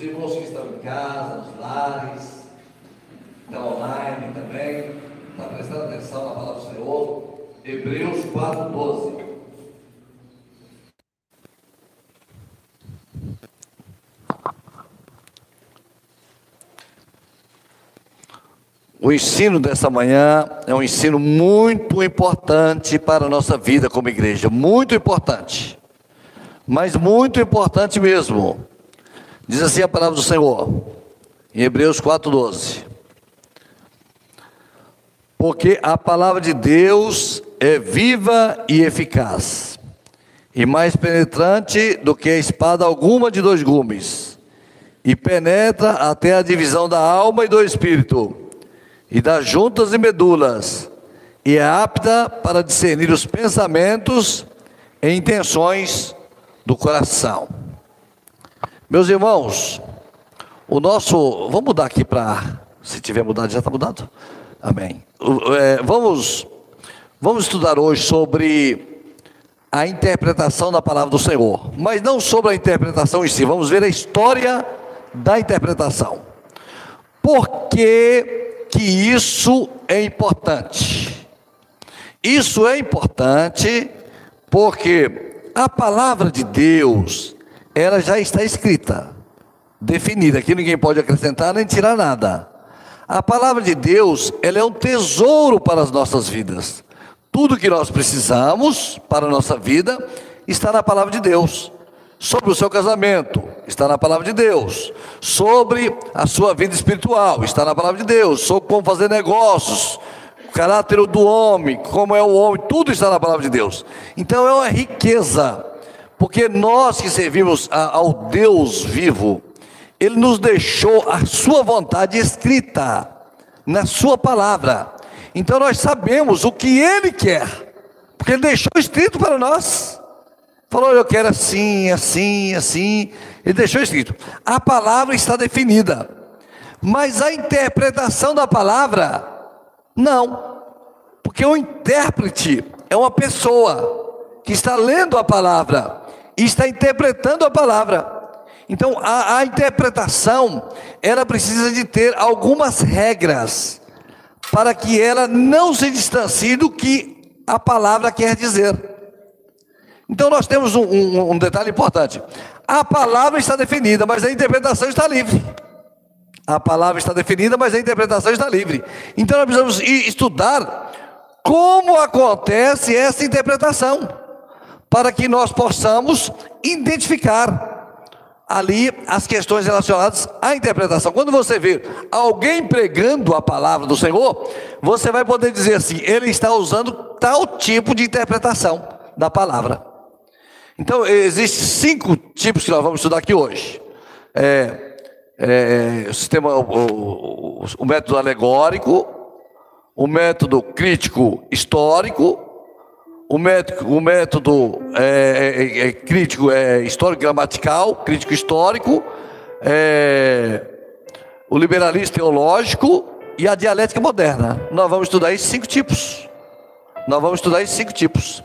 os irmãos que estão em casa, nos lares, estão online também, está prestando atenção na palavra do Senhor. Hebreus 4,12. O ensino dessa manhã é um ensino muito importante para a nossa vida como igreja, muito importante, mas muito importante mesmo. Diz assim a palavra do Senhor, em Hebreus 4,12: Porque a palavra de Deus é viva e eficaz, e mais penetrante do que a espada alguma de dois gumes, e penetra até a divisão da alma e do espírito e das juntas e medulas, e é apta para discernir os pensamentos e intenções do coração. Meus irmãos, o nosso. Vamos mudar aqui para. Se tiver mudado, já está mudado? Amém. É, vamos, vamos estudar hoje sobre a interpretação da palavra do Senhor, mas não sobre a interpretação em si, vamos ver a história da interpretação. Por que que isso é importante. Isso é importante porque a palavra de Deus, ela já está escrita, definida, aqui ninguém pode acrescentar nem tirar nada. A palavra de Deus, ela é um tesouro para as nossas vidas. Tudo que nós precisamos para a nossa vida está na palavra de Deus sobre o seu casamento, está na palavra de Deus. Sobre a sua vida espiritual, está na palavra de Deus. Sobre como fazer negócios, o caráter do homem, como é o homem, tudo está na palavra de Deus. Então é uma riqueza, porque nós que servimos ao Deus vivo, Ele nos deixou a sua vontade escrita na sua palavra. Então nós sabemos o que Ele quer, porque Ele deixou escrito para nós. Falou, eu quero assim, assim, assim. Ele deixou escrito. A palavra está definida. Mas a interpretação da palavra, não. Porque o intérprete é uma pessoa que está lendo a palavra e está interpretando a palavra. Então, a, a interpretação, ela precisa de ter algumas regras para que ela não se distancie do que a palavra quer dizer. Então nós temos um, um, um, detalhe importante: a palavra está definida, mas a interpretação está livre. A palavra está definida, mas a interpretação está livre. Então nós precisamos estudar como acontece essa interpretação, para que nós possamos identificar ali as questões relacionadas à interpretação. Quando você vê alguém pregando a palavra do Senhor, você vai poder dizer assim: ele está usando tal tipo de interpretação da palavra. Então, existem cinco tipos que nós vamos estudar aqui hoje. É, é, o sistema, o, o, o, método alegórico, o método crítico histórico, o método, o método é, é, é crítico é, histórico gramatical, crítico histórico, é, o liberalismo teológico e a dialética moderna. Nós vamos estudar esses cinco tipos. Nós vamos estudar esses cinco tipos.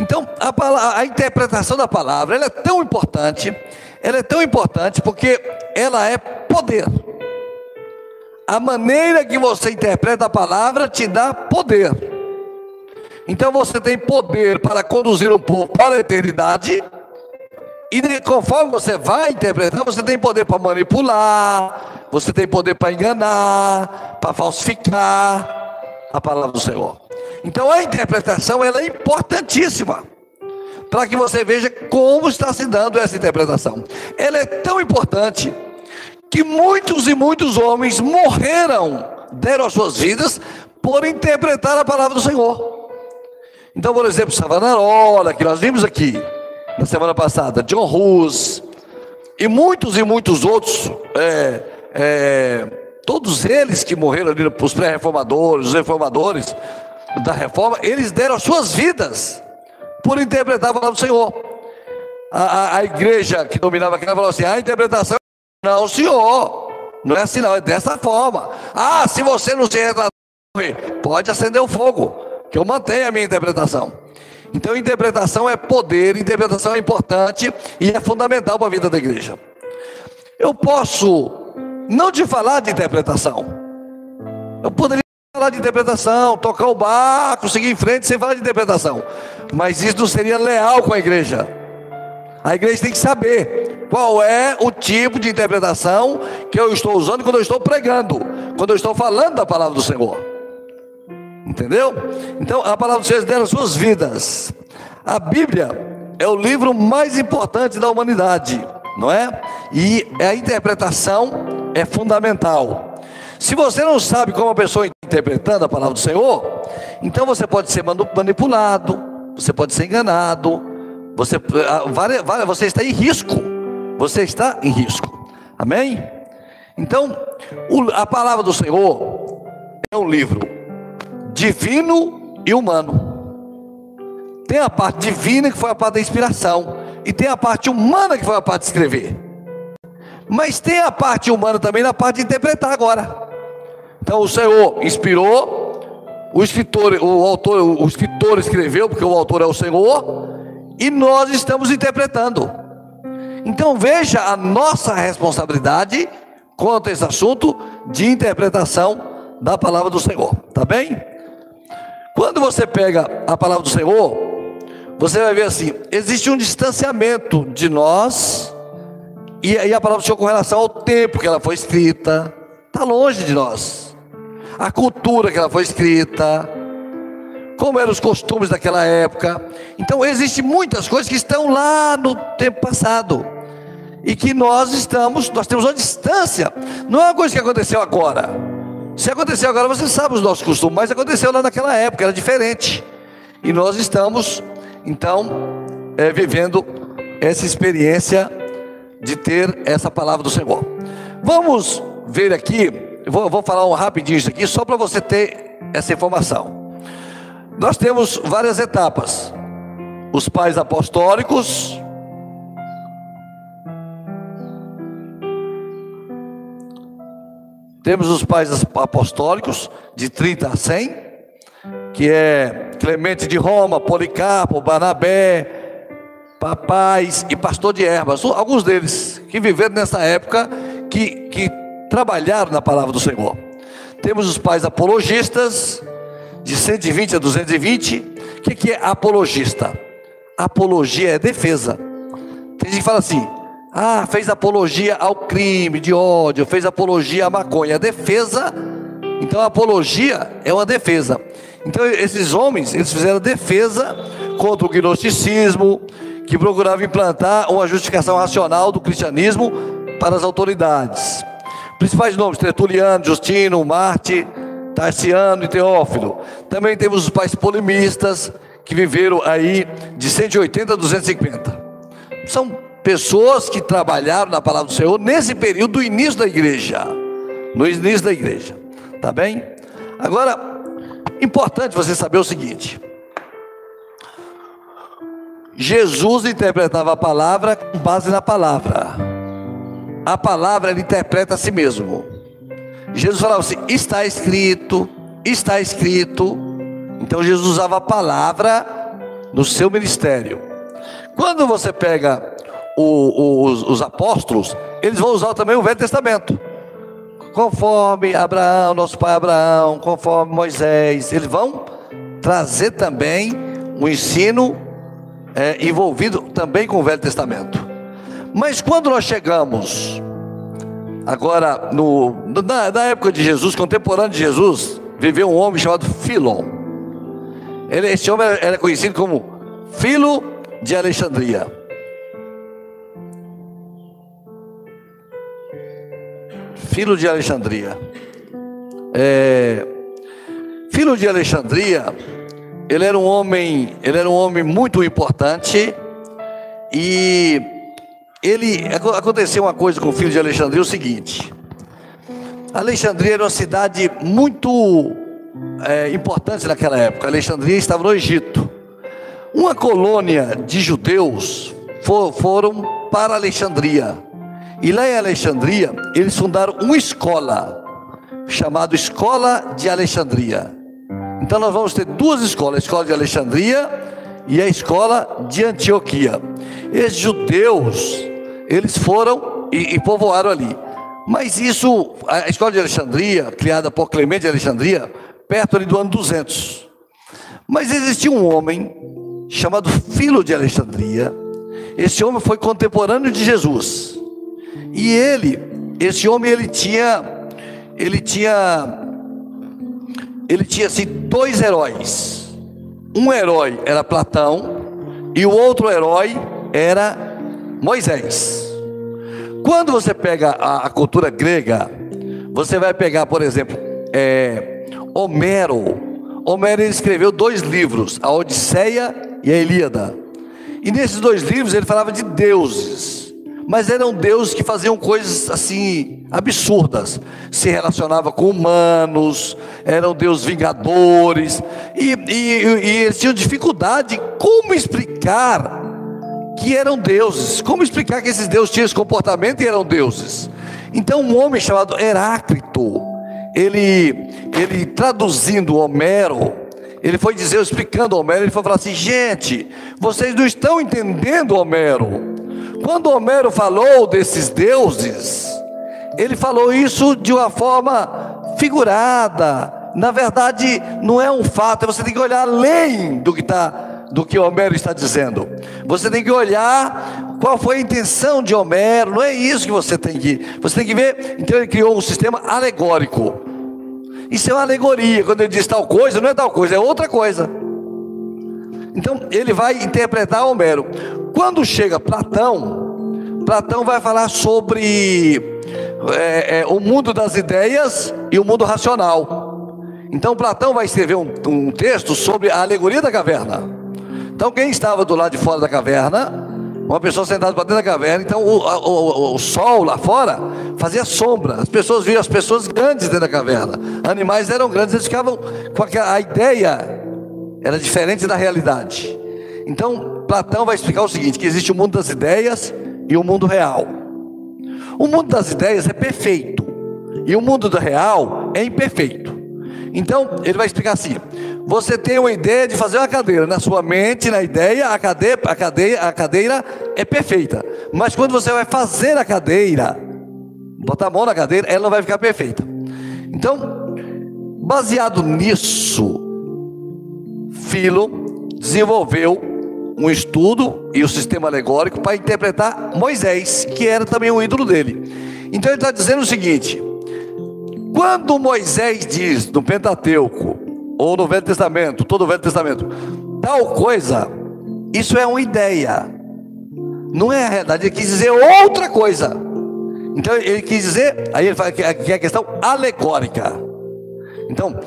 Então, a, a interpretação da palavra é tão importante, ela é tão importante porque ela é poder. A maneira que você interpreta a palavra te dá poder. Então você tem poder para conduzir o povo para a eternidade. E conforme você vai interpretar, você tem poder para manipular, você tem poder para enganar, para falsificar a palavra do Senhor. Então a interpretação ela é importantíssima para que você veja como está se dando essa interpretação. Ela é tão importante que muitos e muitos homens morreram, deram as suas vidas por interpretar a palavra do Senhor. Então, por exemplo, Savonarola, que nós vimos aqui na semana passada, John Hus, e muitos e muitos outros, é, é, todos eles que morreram ali, os pré-reformadores, os reformadores, da reforma, eles deram as suas vidas por interpretar a palavra do Senhor. A, a, a igreja que dominava aquela falou assim: a interpretação, não, senhor, não é assim, não, é dessa forma. Ah, se você não se retratar, pode acender o fogo, que eu mantenho a minha interpretação. Então, interpretação é poder, interpretação é importante e é fundamental para a vida da igreja. Eu posso não te falar de interpretação. Eu poderia falar de interpretação, tocar o barco, seguir em frente sem falar de interpretação. Mas isso não seria leal com a igreja. A igreja tem que saber qual é o tipo de interpretação que eu estou usando quando eu estou pregando, quando eu estou falando da palavra do Senhor. Entendeu? Então, a palavra do Senhor é nas suas vidas. A Bíblia é o livro mais importante da humanidade, não é? E a interpretação é fundamental. Se você não sabe como a pessoa está interpretando a palavra do Senhor, então você pode ser manipulado, você pode ser enganado, você, ah, você está em risco. Você está em risco. Amém? Então, a palavra do Senhor é um livro divino e humano. Tem a parte divina que foi a parte da inspiração, e tem a parte humana que foi a parte de escrever. Mas tem a parte humana também na parte de interpretar agora. Então o Senhor inspirou, o escritor, o autor, o escritor escreveu, porque o autor é o Senhor, e nós estamos interpretando. Então veja a nossa responsabilidade quanto a esse assunto de interpretação da palavra do Senhor, tá bem? Quando você pega a palavra do Senhor, você vai ver assim: existe um distanciamento de nós, e, a palavra do Senhor com relação ao tempo que ela foi escrita, está longe de nós, a cultura que ela foi escrita, como eram os costumes daquela época. Então, existem muitas coisas que estão lá no tempo passado. E que nós estamos, nós temos uma distância. Não é uma coisa que aconteceu agora. Se aconteceu agora, você sabe os nossos costumes, mas aconteceu lá naquela época, era diferente. E nós estamos, então, é, vivendo essa experiência de ter essa palavra do Senhor. Vamos ver aqui, vou, vou falar um rapidinho isso aqui, só para você ter essa informação. Nós temos várias etapas. Os pais apostólicos, Temos os pais apostólicos, de 30 a 100, que é Clemente de Roma, Policarpo, Barnabé, papais e pastor de ervas, alguns deles que viveram nessa época, que, que trabalharam na palavra do Senhor. Temos os pais apologistas, de 120 a 220. O que, que é apologista? Apologia é defesa. Tem gente que fala assim: ah, fez apologia ao crime de ódio, fez apologia à maconha. A defesa, então a apologia é uma defesa. Então esses homens, eles fizeram defesa contra o gnosticismo, que procurava implantar uma justificação racional do cristianismo para as autoridades. Principais nomes: Tertuliano, Justino, Marte, Tarciano e Teófilo. Também temos os pais polemistas, que viveram aí de 180 a 250. São pessoas que trabalharam na palavra do Senhor nesse período do início da igreja. No início da igreja. Tá bem? Agora, importante você saber o seguinte: Jesus interpretava a palavra com base na palavra. A palavra ele interpreta a si mesmo. Jesus falava assim: está escrito, está escrito. Então Jesus usava a palavra no seu ministério. Quando você pega o, o, os, os apóstolos, eles vão usar também o Velho Testamento. Conforme Abraão, nosso pai Abraão, conforme Moisés, eles vão trazer também um ensino é, envolvido também com o Velho Testamento. Mas quando nós chegamos Agora, no, na, na, época de Jesus, contemporâneo de Jesus, viveu um homem chamado Filon. Ele, esse homem era conhecido como Filo de Alexandria. Filo de Alexandria. É, Filo de Alexandria, ele era um homem, ele era um homem muito importante e ele aconteceu uma coisa com o filho de Alexandria, o seguinte. Alexandria era uma cidade muito é, importante naquela época. Alexandria estava no Egito. Uma colônia de judeus for, foram para Alexandria. E lá em Alexandria, eles fundaram uma escola, chamada Escola de Alexandria. Então nós vamos ter duas escolas, a escola de Alexandria e a escola de Antioquia. Esses judeus eles foram e, e povoaram ali. Mas isso, a escola de Alexandria, criada por Clemente de Alexandria, perto ali do ano 200. Mas existia um homem chamado Filo de Alexandria. Esse homem foi contemporâneo de Jesus. E ele, esse homem, ele tinha, ele tinha, ele tinha assim dois heróis. Um herói era Platão e o outro herói era Moisés. Quando você pega a, a cultura grega, você vai pegar, por exemplo, é, Homero. Homero escreveu dois livros, a Odisseia e a Ilíada. E nesses dois livros ele falava de deuses, mas eram deuses que faziam coisas assim absurdas. Se relacionava com humanos, eram deuses vingadores, e, e, e eles tinham dificuldade como explicar que eram deuses. Como explicar que esses deuses tinham esse comportamento e eram deuses? Então, um homem chamado Heráclito, ele, ele traduzindo Homero, ele foi dizer, explicando Homero, ele foi falar assim: gente, vocês não estão entendendo Homero. Quando Homero falou desses deuses, ele falou isso de uma forma figurada. Na verdade, não é um fato, você tem que olhar além do que está do que Homero está dizendo. Você tem que olhar qual foi a intenção de Homero, não é isso que você tem que. Você tem que ver. Então ele criou um sistema alegórico. Isso é uma alegoria. Quando ele diz tal coisa, não é tal coisa, é outra coisa. Então ele vai interpretar Homero. Quando chega Platão, Platão vai falar sobre é, é, o mundo das ideias e o mundo racional. Então Platão vai escrever um, um texto sobre a alegoria da caverna. Então, quem estava do lado de fora da caverna, uma pessoa sentada para dentro da caverna, então o, o, o, sol lá fora fazia sombra. As pessoas viam as pessoas grandes dentro da caverna. Animais eram grandes, eles ficavam com aquela, a ideia era diferente da realidade. Então, Platão vai explicar o seguinte: que existe o mundo das ideias e o mundo real. O mundo das ideias é perfeito, e o mundo do real é imperfeito. Então, ele vai explicar assim: você tem uma ideia de fazer uma cadeira, na sua mente, na ideia, a cadeira, a cadeira, a cadeira é perfeita. Mas quando você vai fazer a cadeira, botar a mão na cadeira, ela não vai ficar perfeita. Então, baseado nisso, Filo desenvolveu um estudo e o um sistema alegórico para interpretar Moisés, que era também o ídolo dele. Então ele está dizendo o seguinte: quando Moisés diz no Pentateuco, ou no Velho Testamento, todo o Velho Testamento, tal coisa, isso é uma ideia, não é a realidade, ele quis dizer outra coisa. Então ele quis dizer, aí ele fala que é a questão alegórica. Então,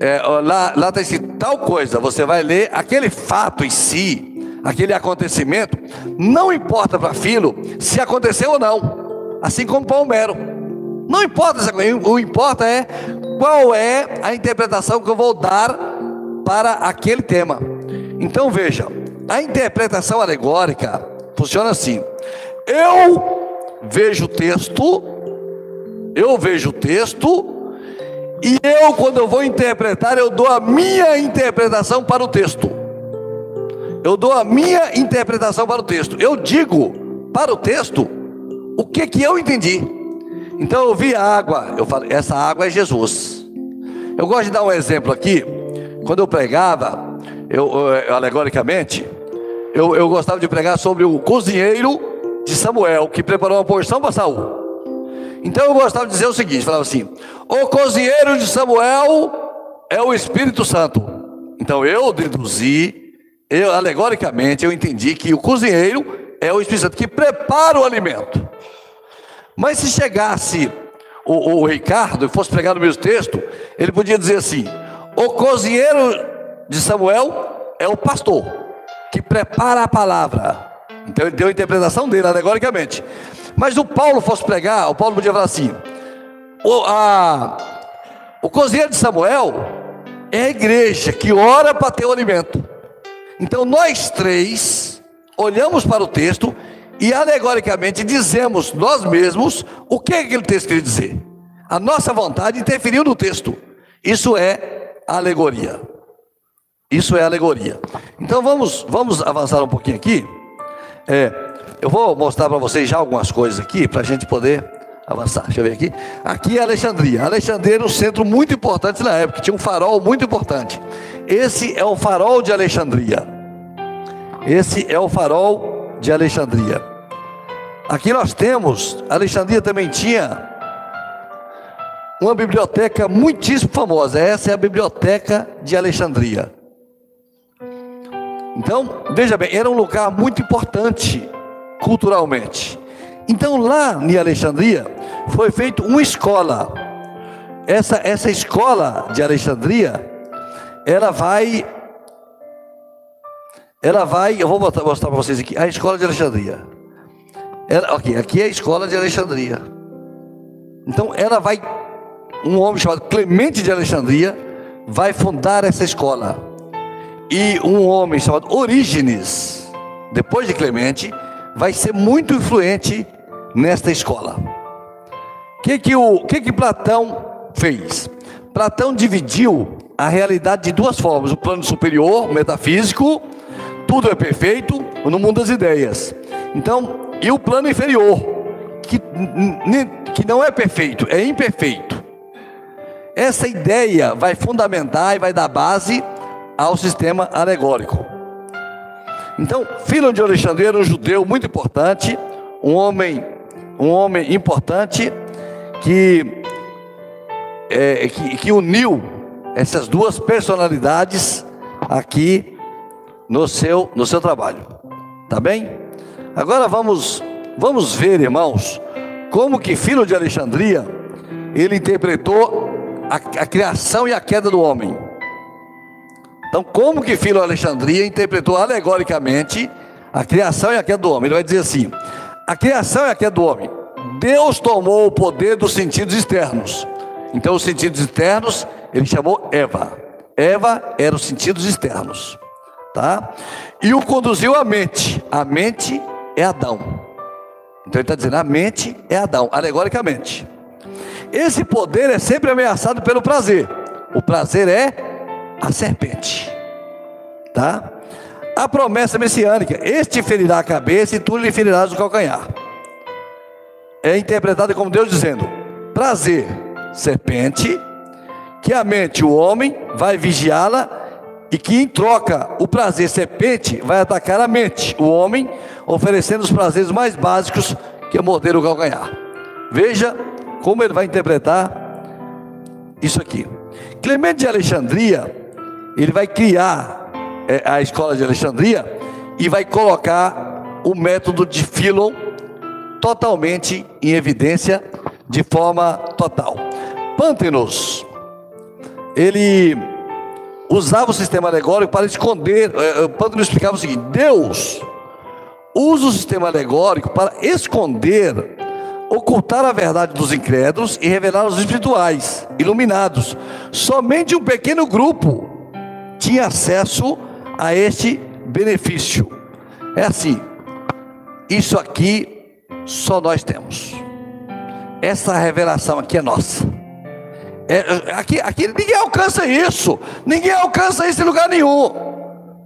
é, lá está escrito tal coisa, você vai ler aquele fato em si, aquele acontecimento, não importa para Filo se aconteceu ou não, assim como para Homero. Não importa, o importa é qual é a interpretação que eu vou dar para aquele tema. Então veja, a interpretação alegórica funciona assim: eu vejo o texto, eu vejo o texto, e eu, quando eu vou interpretar, eu dou a minha interpretação para o texto. Eu dou a minha interpretação para o texto. Eu digo para o texto o que que eu entendi. Então eu vi a água, eu falei, essa água é Jesus. Eu gosto de dar um exemplo aqui. Quando eu pregava, eu, eu alegoricamente, eu, eu gostava de pregar sobre o cozinheiro de Samuel, que preparou uma porção para Saul. Então eu gostava de dizer o seguinte: falava assim, o cozinheiro de Samuel é o Espírito Santo. Então eu deduzi, eu alegoricamente eu entendi que o cozinheiro é o Espírito Santo que prepara o alimento. Mas se chegasse o, o Ricardo e fosse pregar no mesmo texto, ele podia dizer assim: o cozinheiro de Samuel é o pastor que prepara a palavra. Então ele deu a interpretação dele, alegoricamente. Mas o Paulo fosse pregar, o Paulo podia falar assim: o, a, o cozinheiro de Samuel é a igreja que ora para ter o alimento. Então nós três olhamos para o texto e alegoricamente dizemos nós mesmos o que aquele texto queria dizer. A nossa vontade interferiu no texto. Isso é alegoria. Isso é alegoria. Então vamos, vamos avançar um pouquinho aqui. É, Eu vou mostrar para vocês já algumas coisas aqui para a gente poder avançar. Deixa eu ver aqui. Aqui é Alexandria. Alexandria era um centro muito importante na época, tinha um farol muito importante. Esse é o farol de Alexandria. Esse é o farol de Alexandria. Aqui nós temos, Alexandria também tinha uma biblioteca muitíssimo famosa. Essa é a biblioteca de Alexandria. Então, veja bem, era um lugar muito importante culturalmente. Então, lá em Alexandria, foi feita uma escola. Essa, essa escola de Alexandria, ela vai. Ela vai. Eu vou mostrar, mostrar para vocês aqui. A escola de Alexandria. Ela, ok, aqui é a escola de Alexandria. Então, ela vai. Um homem chamado Clemente de Alexandria vai fundar essa escola. E um homem chamado Orígenes, depois de Clemente, vai ser muito influente nesta escola. O que que, o, que que Platão fez? Platão dividiu a realidade de duas formas: o plano superior, metafísico, tudo é perfeito, no mundo das ideias. Então, e o plano inferior, que, que não é perfeito, é imperfeito. Essa ideia vai fundamentar e vai dar base ao sistema alegórico. Então, Filho de Alexandria era um judeu muito importante, um homem um homem importante que, é, que, que uniu essas duas personalidades aqui no seu, no seu trabalho. Tá bem? Agora vamos, vamos ver, irmãos, como que Filho de Alexandria ele interpretou a, a criação e a queda do homem. Então, como que Filho de Alexandria interpretou alegoricamente a criação e a queda do homem? Ele vai dizer assim: a criação é a queda do homem. Deus tomou o poder dos sentidos externos. Então, os sentidos externos, ele chamou Eva. Eva eram os sentidos externos, tá? E o conduziu à mente. A mente é Adão. Então, ele está dizendo: a mente é Adão, alegoricamente. Esse poder é sempre ameaçado pelo prazer. O prazer é a serpente, tá? a promessa messiânica: Este ferirá a cabeça e tu lhe ferirás o calcanhar. É interpretada como Deus dizendo: prazer, serpente, que a mente, o homem, vai vigiá-la e que em troca o prazer serpente vai atacar a mente, o homem, oferecendo os prazeres mais básicos que é morder o calcanhar. Veja como ele vai interpretar isso aqui. Clemente de Alexandria, ele vai criar é, a escola de Alexandria e vai colocar o método de Philon totalmente em evidência, de forma total. Pântenos, ele usava o sistema alegórico para esconder. É, é, Pântenos explicava o seguinte: Deus usa o sistema alegórico para esconder, ocultar a verdade dos incrédulos e revelar os espirituais, iluminados. Somente um pequeno grupo tinha acesso a este benefício. É assim, isso aqui só nós temos. Essa revelação aqui é nossa. É, aqui, aqui ninguém alcança isso. Ninguém alcança isso em lugar nenhum.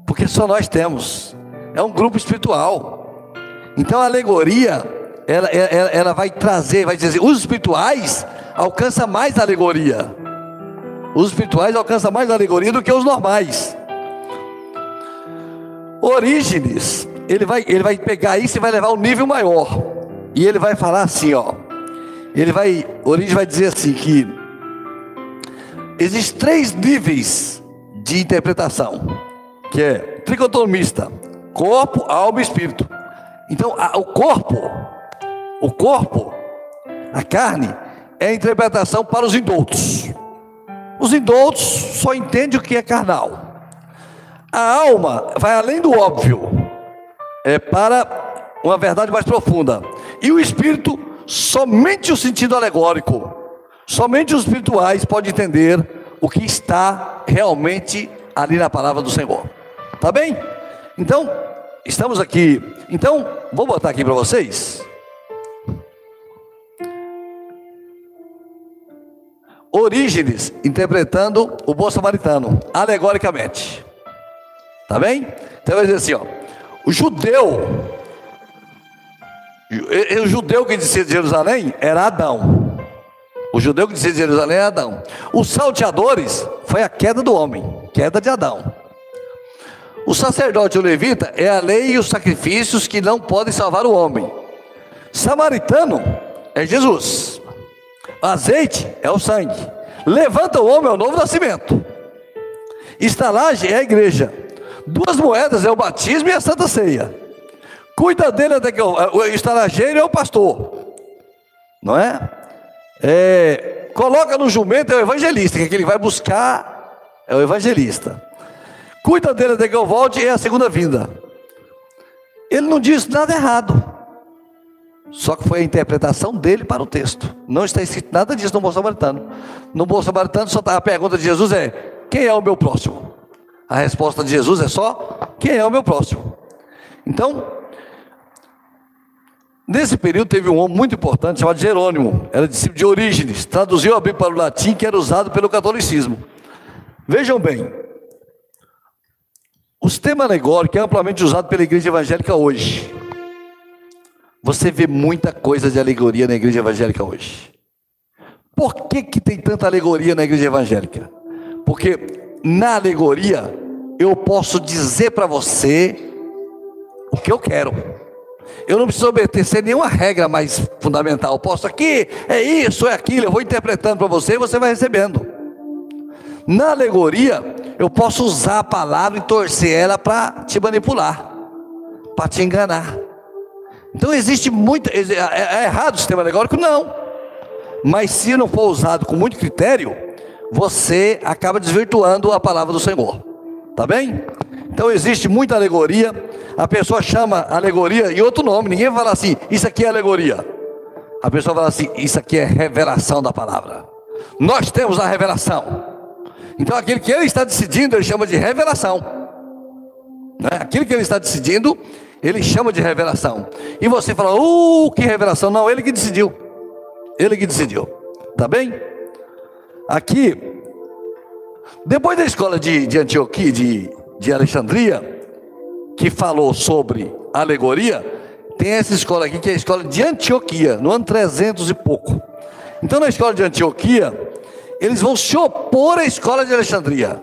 Porque só nós temos. É um grupo espiritual. Então a alegoria, ela, ela, ela vai trazer, vai dizer, os espirituais alcançam mais a alegoria. Os espirituais alcançam mais alegoria do que os normais. Orígenes, ele vai, ele vai pegar isso e vai levar um nível maior. E ele vai falar assim, ó. Ele vai, Orígenes vai dizer assim que existem três níveis de interpretação, que é tricotomista, corpo, alma e espírito. Então, a, o corpo, o corpo, a carne, é a interpretação para os indoutos. Os indoutos só entendem o que é carnal. A alma vai além do óbvio, é para uma verdade mais profunda. E o espírito, somente o sentido alegórico, somente os espirituais podem entender o que está realmente ali na palavra do Senhor. Tá bem? Então, estamos aqui. Então, vou botar aqui para vocês. Orígenes interpretando o bom samaritano, alegoricamente. Tá bem? Então vai dizer assim, ó. O judeu, o judeu que dizia de Jerusalém era Adão. O judeu que dizia de Jerusalém era Adão. Os salteadores foi a queda do homem, queda de Adão. O sacerdote o levita é a lei e os sacrifícios que não podem salvar o homem. Samaritano é Jesus. Azeite é o sangue. Levanta o homem é o novo nascimento. Estalagem é a igreja. Duas moedas é o batismo e a santa ceia. Cuida dele até que o estalageiro é o pastor. Não é? é? Coloca no jumento é o evangelista, que, é que ele vai buscar é o evangelista. Cuida dele até que eu volte é a segunda vinda. Ele não diz nada errado. Só que foi a interpretação dele para o texto. Não está escrito nada disso no Bom Samaritano. No Bom Samaritano só está a pergunta de Jesus é: quem é o meu próximo? A resposta de Jesus é só: quem é o meu próximo? Então, nesse período teve um homem muito importante chamado Jerônimo, era discípulo de Orígenes, traduziu a Bíblia para o latim que era usado pelo catolicismo. Vejam bem, o sistema alegórico é amplamente usado pela igreja evangélica hoje. Você vê muita coisa de alegoria na igreja evangélica hoje. Por que, que tem tanta alegoria na igreja evangélica? Porque na alegoria eu posso dizer para você o que eu quero. Eu não preciso obedecer nenhuma regra mais fundamental. Eu posso aqui, é isso, é aquilo, eu vou interpretando para você e você vai recebendo. Na alegoria, eu posso usar a palavra e torcer ela para te manipular, para te enganar. Então existe muito. É, é, é errado o sistema alegórico? Não. Mas se não for usado com muito critério, você acaba desvirtuando a palavra do Senhor. Tá bem? Então existe muita alegoria. A pessoa chama alegoria e outro nome. Ninguém fala assim, isso aqui é alegoria. A pessoa fala assim, isso aqui é revelação da palavra. Nós temos a revelação. Então aquilo que ele está decidindo, ele chama de revelação. Né? Aquilo que ele está decidindo, ele chama de revelação. E você fala, uh, que revelação. Não, ele que decidiu. Ele que decidiu. Tá bem? Aqui, depois da escola de, de Antioquia, de, de Alexandria, que falou sobre alegoria, tem essa escola aqui que é a escola de Antioquia, no ano 300 e pouco. Então, na escola de Antioquia, eles vão se opor à escola de Alexandria.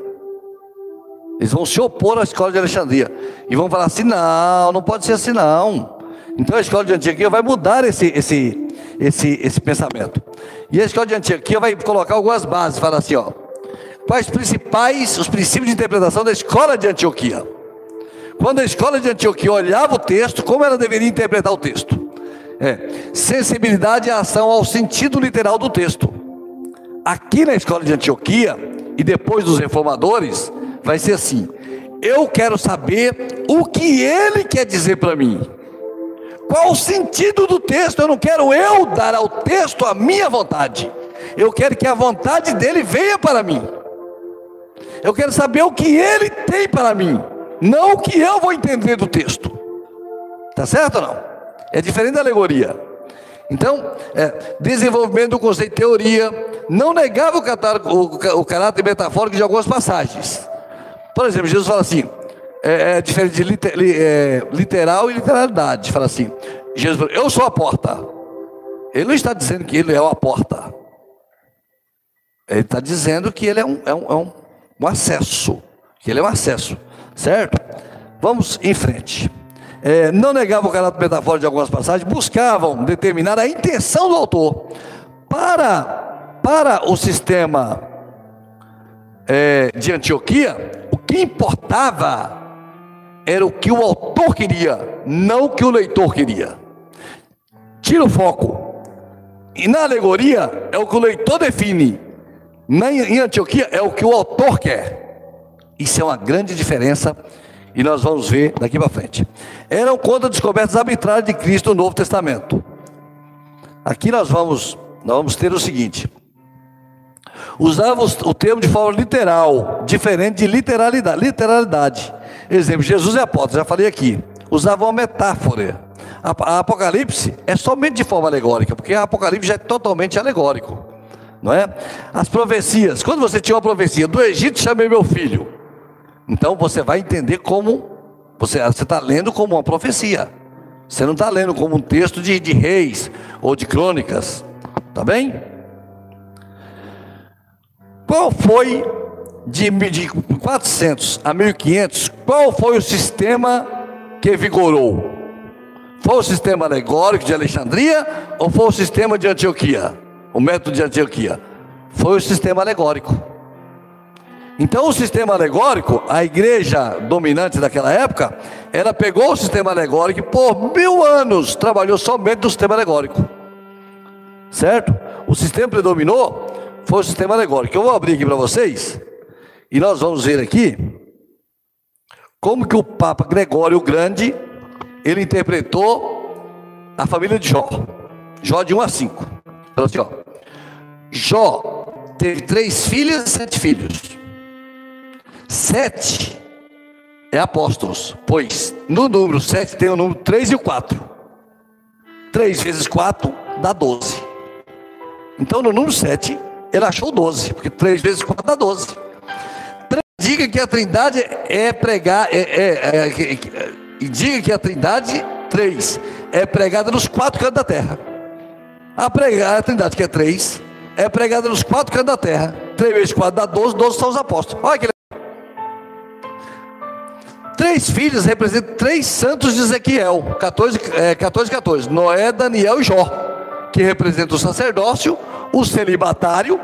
Eles vão se opor à escola de Alexandria. E vão falar assim: não, não pode ser assim não. Então a escola de Antioquia vai mudar esse, esse, esse, esse pensamento. E a escola de Antioquia vai colocar algumas bases, fala assim, ó. Quais principais, os princípios de interpretação da escola de Antioquia? Quando a escola de Antioquia olhava o texto, como ela deveria interpretar o texto? É, sensibilidade e ação ao sentido literal do texto. Aqui na escola de Antioquia, e depois dos reformadores, vai ser assim: eu quero saber o que ele quer dizer para mim. Qual o sentido do texto? Eu não quero eu dar ao texto a minha vontade. Eu quero que a vontade dele venha para mim. Eu quero saber o que ele tem para mim, não o que eu vou entender do texto. Tá certo ou não? É diferente da alegoria. Então, é, desenvolvimento do conceito de teoria, não negava o, o, o caráter metafórico de algumas passagens. Por exemplo, Jesus fala assim, é, é diferente de liter, é, literal e literalidade. Fala assim, Jesus fala, eu sou a porta. Ele não está dizendo que ele é a porta. Ele está dizendo que ele é um, é um, é um, um acesso. Que ele é um acesso. Certo? Vamos em frente. É, não negavam o caráter metafórico de algumas passagens, buscavam determinar a intenção do autor. Para, para o sistema é, de Antioquia, que importava era o que o autor queria, não o que o leitor queria. Tira o foco. E na alegoria é o que o leitor define. Na, em Antioquia é o que o autor quer. Isso é uma grande diferença e nós vamos ver daqui para frente. Eram contra descobertas arbitrárias de Cristo no Novo Testamento. Aqui nós vamos, nós vamos ter o seguinte: Usava o termo de forma literal, diferente de literalidade. literalidade. Exemplo, Jesus é apóstolo, já falei aqui. Usava uma metáfora. A, Apocalipse é somente de forma alegórica, porque a Apocalipse já é totalmente alegórico. Não é? As profecias, quando você tinha uma profecia, do Egito chamei meu filho. Então você vai entender como, você está lendo como uma profecia. Você não está lendo como um texto de, de reis ou de crônicas. Tá bem? Qual foi de, de 400 a 1500? Qual foi o sistema que vigorou? Foi o sistema alegórico de Alexandria ou foi o sistema de Antioquia? O método de Antioquia? Foi o sistema alegórico. Então, o sistema alegórico, a igreja dominante daquela época, ela pegou o sistema alegórico e por mil anos trabalhou somente no sistema alegórico. Certo? O sistema predominou foi o sistema alegórico. Eu vou abrir aqui para vocês e nós vamos ver aqui como que o Papa Gregório Grande ele interpretou a família de Jó. Jó de 1 a 5. Então assim, ó. Jó teve três filhas e sete filhos. Sete é apóstolos, pois no número sete tem o número 3 e o 4. 3 vezes 4 dá 12. Então no número 7 ele achou 12, porque 3 vezes 4 dá 12. Diga que a trindade é pregar, é, é, é, é, diga que a trindade, 3, é pregada nos quatro cantos da terra. A, pregar, a trindade que é 3, é pregada nos quatro cantos da terra. 3 vezes 4 dá 12, 12 são os apóstolos. Olha que Três filhos representam três santos de Ezequiel, 14, é, 14, 14. Noé, Daniel e Jó, que representam o sacerdócio, o celibatário,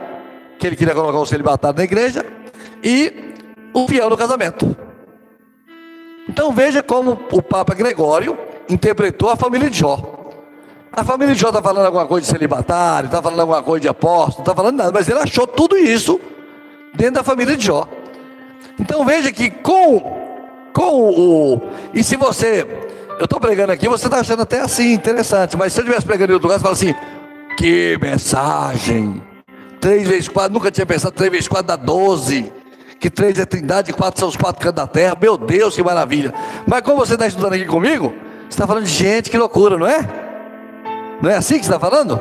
que ele queria colocar o celibatário na igreja, e o fiel no casamento. Então veja como o Papa Gregório interpretou a família de Jó. A família de Jó está falando alguma coisa de celibatário, está falando alguma coisa de apóstolo, não está falando nada, mas ele achou tudo isso dentro da família de Jó. Então veja que com, com o. E se você. Eu estou pregando aqui, você está achando até assim interessante, mas se eu estivesse pregando em outro lugar, você fala assim: que mensagem! 3 vezes 4, nunca tinha pensado, 3 vezes 4 dá 12. Que 3 é trindade, 4 são os quatro cantos da terra. Meu Deus, que maravilha. Mas como você está estudando aqui comigo, você está falando de gente, que loucura, não é? Não é assim que você está falando?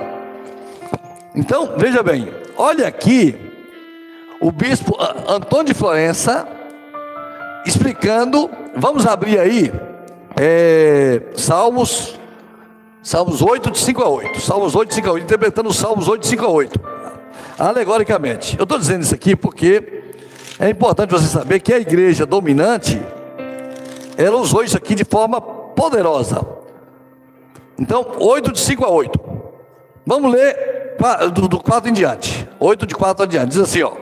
Então, veja bem, olha aqui o bispo Antônio de Florença explicando, vamos abrir aí, é, Salmos Salmos 8, de 5 a 8. Salmos 8, de 5 a 8. Interpretando os Salmos 8, de 5 a 8. Alegoricamente. Eu estou dizendo isso aqui porque é importante você saber que a igreja dominante, ela usou isso aqui de forma poderosa. Então, 8 de 5 a 8. Vamos ler do, do 4 em diante. 8 de 4 em diante. Diz assim, ó.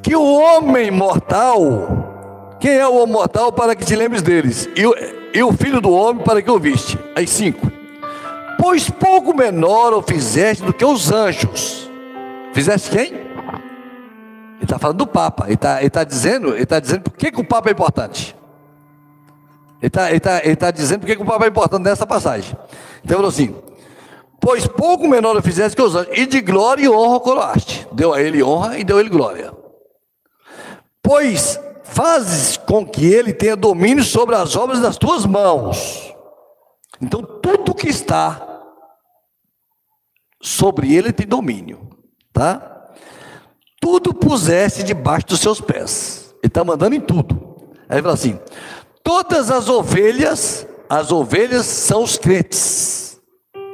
Que o homem mortal, quem é o homem mortal para que te lembres deles? E o e o filho do homem para que o viste. Aí cinco. Pois pouco menor o fizeste do que os anjos. Fizeste quem? Ele está falando do Papa. Ele está tá dizendo, ele está dizendo por que, o Papa é importante. Ele está ele tá, ele tá dizendo por que, o Papa é importante nessa passagem. Então falou assim: Pois pouco menor o fizeste que os anjos, e de glória e honra coroaste. Deu a ele honra e deu a ele glória. Pois fazes com que ele tenha domínio sobre as obras das tuas mãos. Então, tudo que está sobre ele tem domínio, tá? Tudo puseste debaixo dos seus pés. Ele está mandando em tudo. Aí ele fala assim: todas as ovelhas, as ovelhas são os crentes.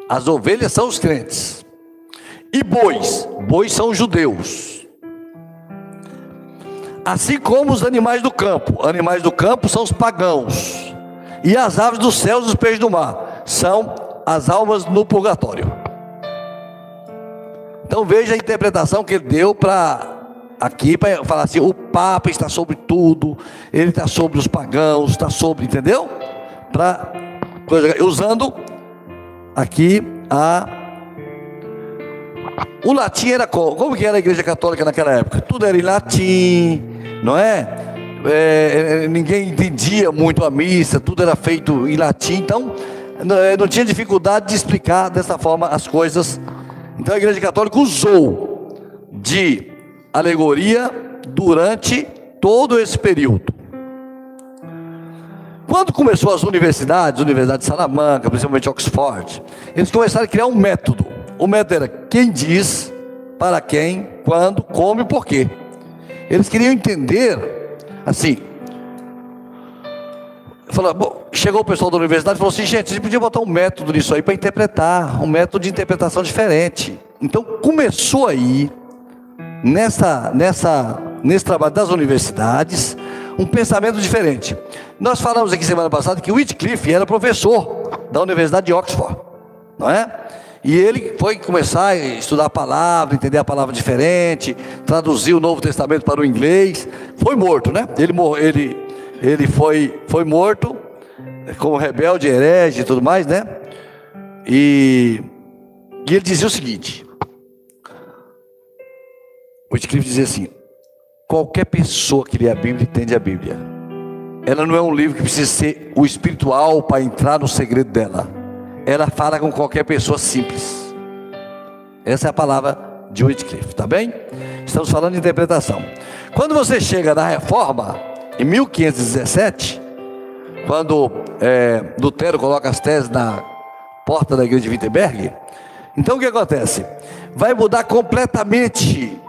As ovelhas são os crentes. E bois, bois são os judeus. Assim como os animais do campo. Animais do campo são os pagãos. E as aves dos céus e os peixes do mar são as almas no purgatório. Então veja a interpretação que ele deu para aqui para falar assim: o Papa está sobre tudo, ele está sobre os pagãos, está sobre, entendeu? Para usando aqui a o latim era como? Como que era a igreja católica naquela época? Tudo era em latim, não é? é? ninguém entendia muito a missa, tudo era feito em latim, então não, é, não tinha dificuldade de explicar dessa forma as coisas. Então a igreja católica usou de alegoria durante todo esse período. Quando começou as universidades, Universidade de Salamanca, principalmente Oxford, eles começaram a criar um método. O método era quem diz, para quem, quando, como e por quê. Eles queriam entender, assim, falou, bom, chegou o pessoal da universidade e falou assim, gente, a gente podia botar um método nisso aí para interpretar, um método de interpretação diferente. Então começou aí, nessa, nessa, nesse trabalho das universidades, um pensamento diferente. Nós falamos aqui semana passada que Whitcliffe era professor da Universidade de Oxford, não é? E ele foi começar a estudar a palavra, entender a palavra diferente, traduzir o Novo Testamento para o inglês. Foi morto, né? Ele, ele, ele foi, foi morto como rebelde, herege e tudo mais, né? E, e ele dizia o seguinte: o Wycliffe dizia assim: qualquer pessoa que lê a Bíblia entende a Bíblia. Ela não é um livro que precisa ser o espiritual para entrar no segredo dela. Ela fala com qualquer pessoa simples. Essa é a palavra de Wycliffe, tá bem? Estamos falando de interpretação. Quando você chega na reforma, em 1517, quando é, Lutero coloca as teses na porta da igreja de Wittenberg, então o que acontece? Vai mudar completamente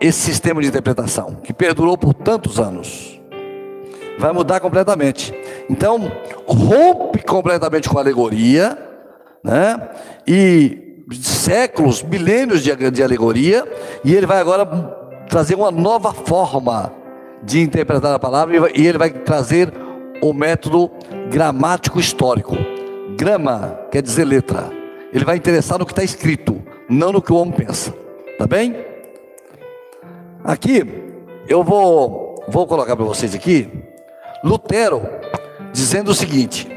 esse sistema de interpretação, que perdurou por tantos anos. Vai mudar completamente. Então, rompe completamente com a alegoria, né? E séculos, milênios de, de alegoria, e ele vai agora trazer uma nova forma de interpretar a palavra, e ele vai trazer o método gramático histórico. Grama quer dizer letra. Ele vai interessar no que está escrito, não no que o homem pensa. Tá bem? Aqui eu vou vou colocar para vocês aqui Lutero dizendo o seguinte.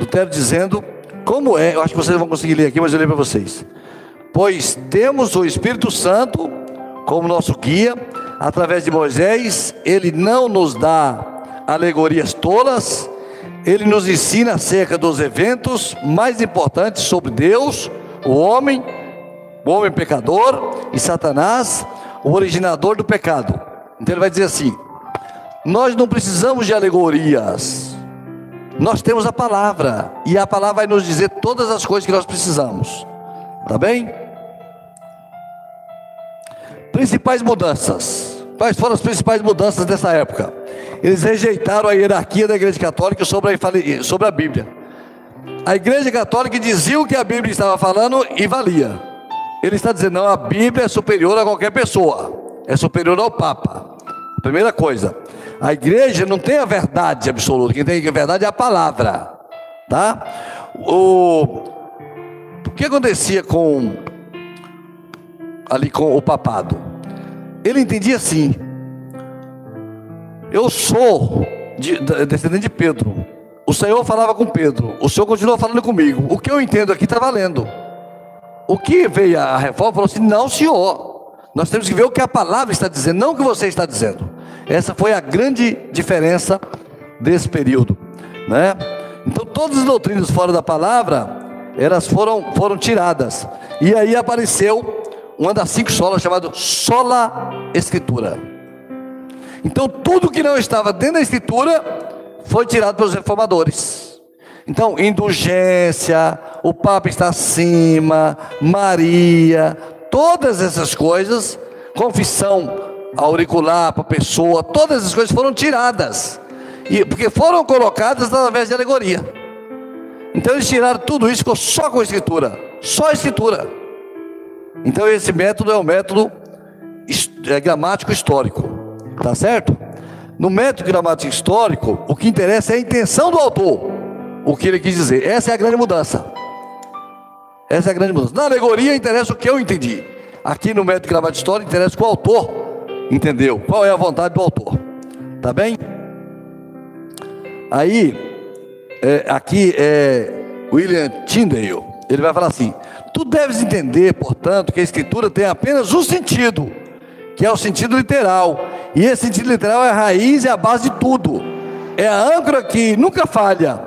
Lutero dizendo como é, eu acho que vocês vão conseguir ler aqui, mas eu leio para vocês. Pois temos o Espírito Santo como nosso guia, através de Moisés, ele não nos dá alegorias tolas, ele nos ensina acerca dos eventos mais importantes sobre Deus, o homem, o homem pecador e Satanás, o originador do pecado. Então ele vai dizer assim: nós não precisamos de alegorias, nós temos a palavra, e a palavra vai nos dizer todas as coisas que nós precisamos, tá bem? Principais mudanças. Quais foram as principais mudanças dessa época? Eles rejeitaram a hierarquia da Igreja Católica sobre a, sobre a Bíblia. A Igreja Católica dizia o que a Bíblia estava falando e valia. Ele está dizendo, não, a Bíblia é superior a qualquer pessoa, é superior ao Papa. Primeira coisa, a igreja não tem a verdade absoluta, quem tem a verdade é a palavra, tá? O, o que acontecia com ali com o papado? Ele entendia assim: eu sou de, descendente de Pedro. O Senhor falava com Pedro. O Senhor continua falando comigo. O que eu entendo aqui está valendo. O que veio a reforma falou assim: não, senhor. Nós temos que ver o que a palavra está dizendo, não o que você está dizendo. Essa foi a grande diferença desse período, né? Então todas as doutrinas fora da palavra, elas foram, foram tiradas. E aí apareceu uma das cinco solas chamada sola escritura. Então tudo que não estava dentro da escritura foi tirado pelos reformadores. Então, indulgência, o Papa está acima, Maria, todas essas coisas, confissão auricular para a pessoa, todas essas coisas foram tiradas. E, porque foram colocadas através de alegoria. Então eles tiraram tudo isso, ficou só com a escritura. Só a escritura. Então esse método é um método é, gramático histórico. Tá certo? No método gramático histórico, o que interessa é a intenção do autor, o que ele quis dizer. Essa é a grande mudança. Essa é a grande mudança. Na alegoria interessa o que eu entendi. Aqui no método gramático histórico interessa o o autor entendeu. Qual é a vontade do autor? Tá bem? Aí, é, aqui é William Tyndale. Ele vai falar assim: Tu deves entender, portanto, que a escritura tem apenas um sentido que é o sentido literal. E esse sentido literal é a raiz e a base de tudo. É a âncora que nunca falha.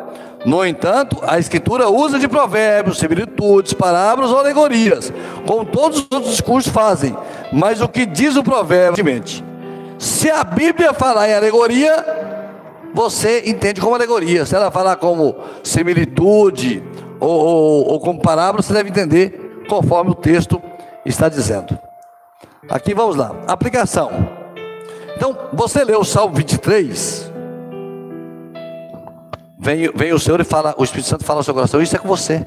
No entanto, a Escritura usa de provérbios, similitudes, parábolas ou alegorias, como todos os outros discursos fazem. Mas o que diz o provérbio? Se a Bíblia falar em alegoria, você entende como alegoria. Se ela falar como similitude ou, ou, ou como parábola, você deve entender conforme o texto está dizendo. Aqui vamos lá, aplicação. Então, você leu o Salmo 23, vem, vem o Senhor e fala, o Espírito Santo fala ao seu coração, isso é com você.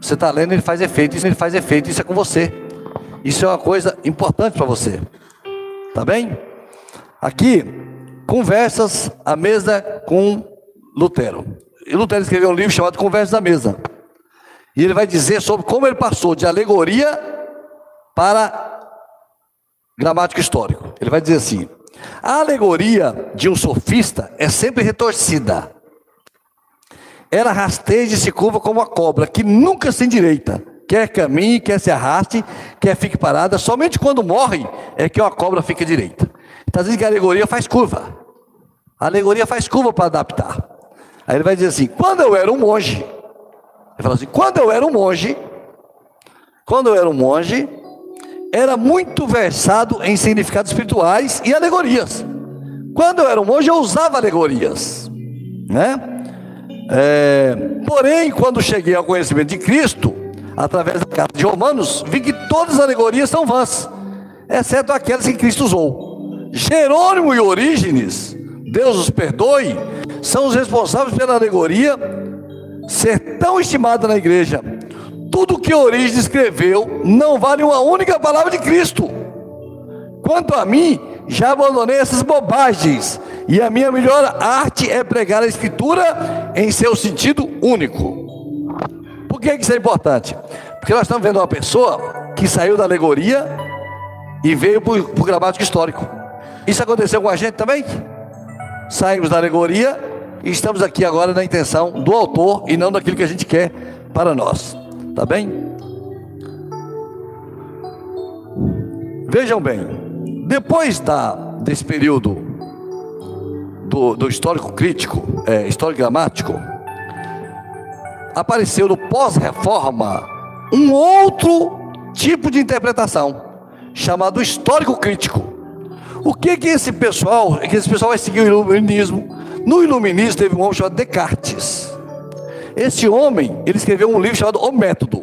Você está lendo, ele faz efeito, isso ele faz efeito, isso é com você. Isso é uma coisa importante para você. Tá bem? Aqui, conversas à mesa com Lutero. E Lutero escreveu um livro chamado Conversas à Mesa. E ele vai dizer sobre como ele passou de alegoria para gramático histórico. Ele vai dizer assim: a alegoria de um sofista é sempre retorcida. Ela rasteja e se curva como a cobra, que nunca se endireita. Quer caminhe, quer se arraste, quer fique parada. Somente quando morre é que uma cobra fica direita. Então, às vezes, a alegoria faz curva. A alegoria faz curva para adaptar. Aí ele vai dizer assim: quando eu era um monge, ele fala assim: quando eu era um monge, quando eu era um monge, era muito versado em significados espirituais e alegorias. Quando eu era um monge, eu usava alegorias, né? É, porém, quando cheguei ao conhecimento de Cristo, através da carta de Romanos, vi que todas as alegorias são vãs, exceto aquelas que Cristo usou. Jerônimo e Orígenes, Deus os perdoe, são os responsáveis pela alegoria ser tão estimada na igreja tudo que Origens escreveu não vale uma única palavra de Cristo. Quanto a mim, já abandonei essas bobagens, e a minha melhor arte é pregar a Escritura em seu sentido único. Por que isso é importante? Porque nós estamos vendo uma pessoa que saiu da alegoria e veio para o gramático histórico. Isso aconteceu com a gente também? Saímos da alegoria e estamos aqui agora na intenção do autor e não daquilo que a gente quer para nós. Tá bem? Vejam bem, depois da, desse período do, do histórico crítico, é, histórico gramático, apareceu no pós-reforma um outro tipo de interpretação, chamado histórico crítico. O que que esse pessoal, que esse pessoal vai seguir o iluminismo? No iluminismo teve um homem chamado Descartes. Esse homem, ele escreveu um livro chamado O Método.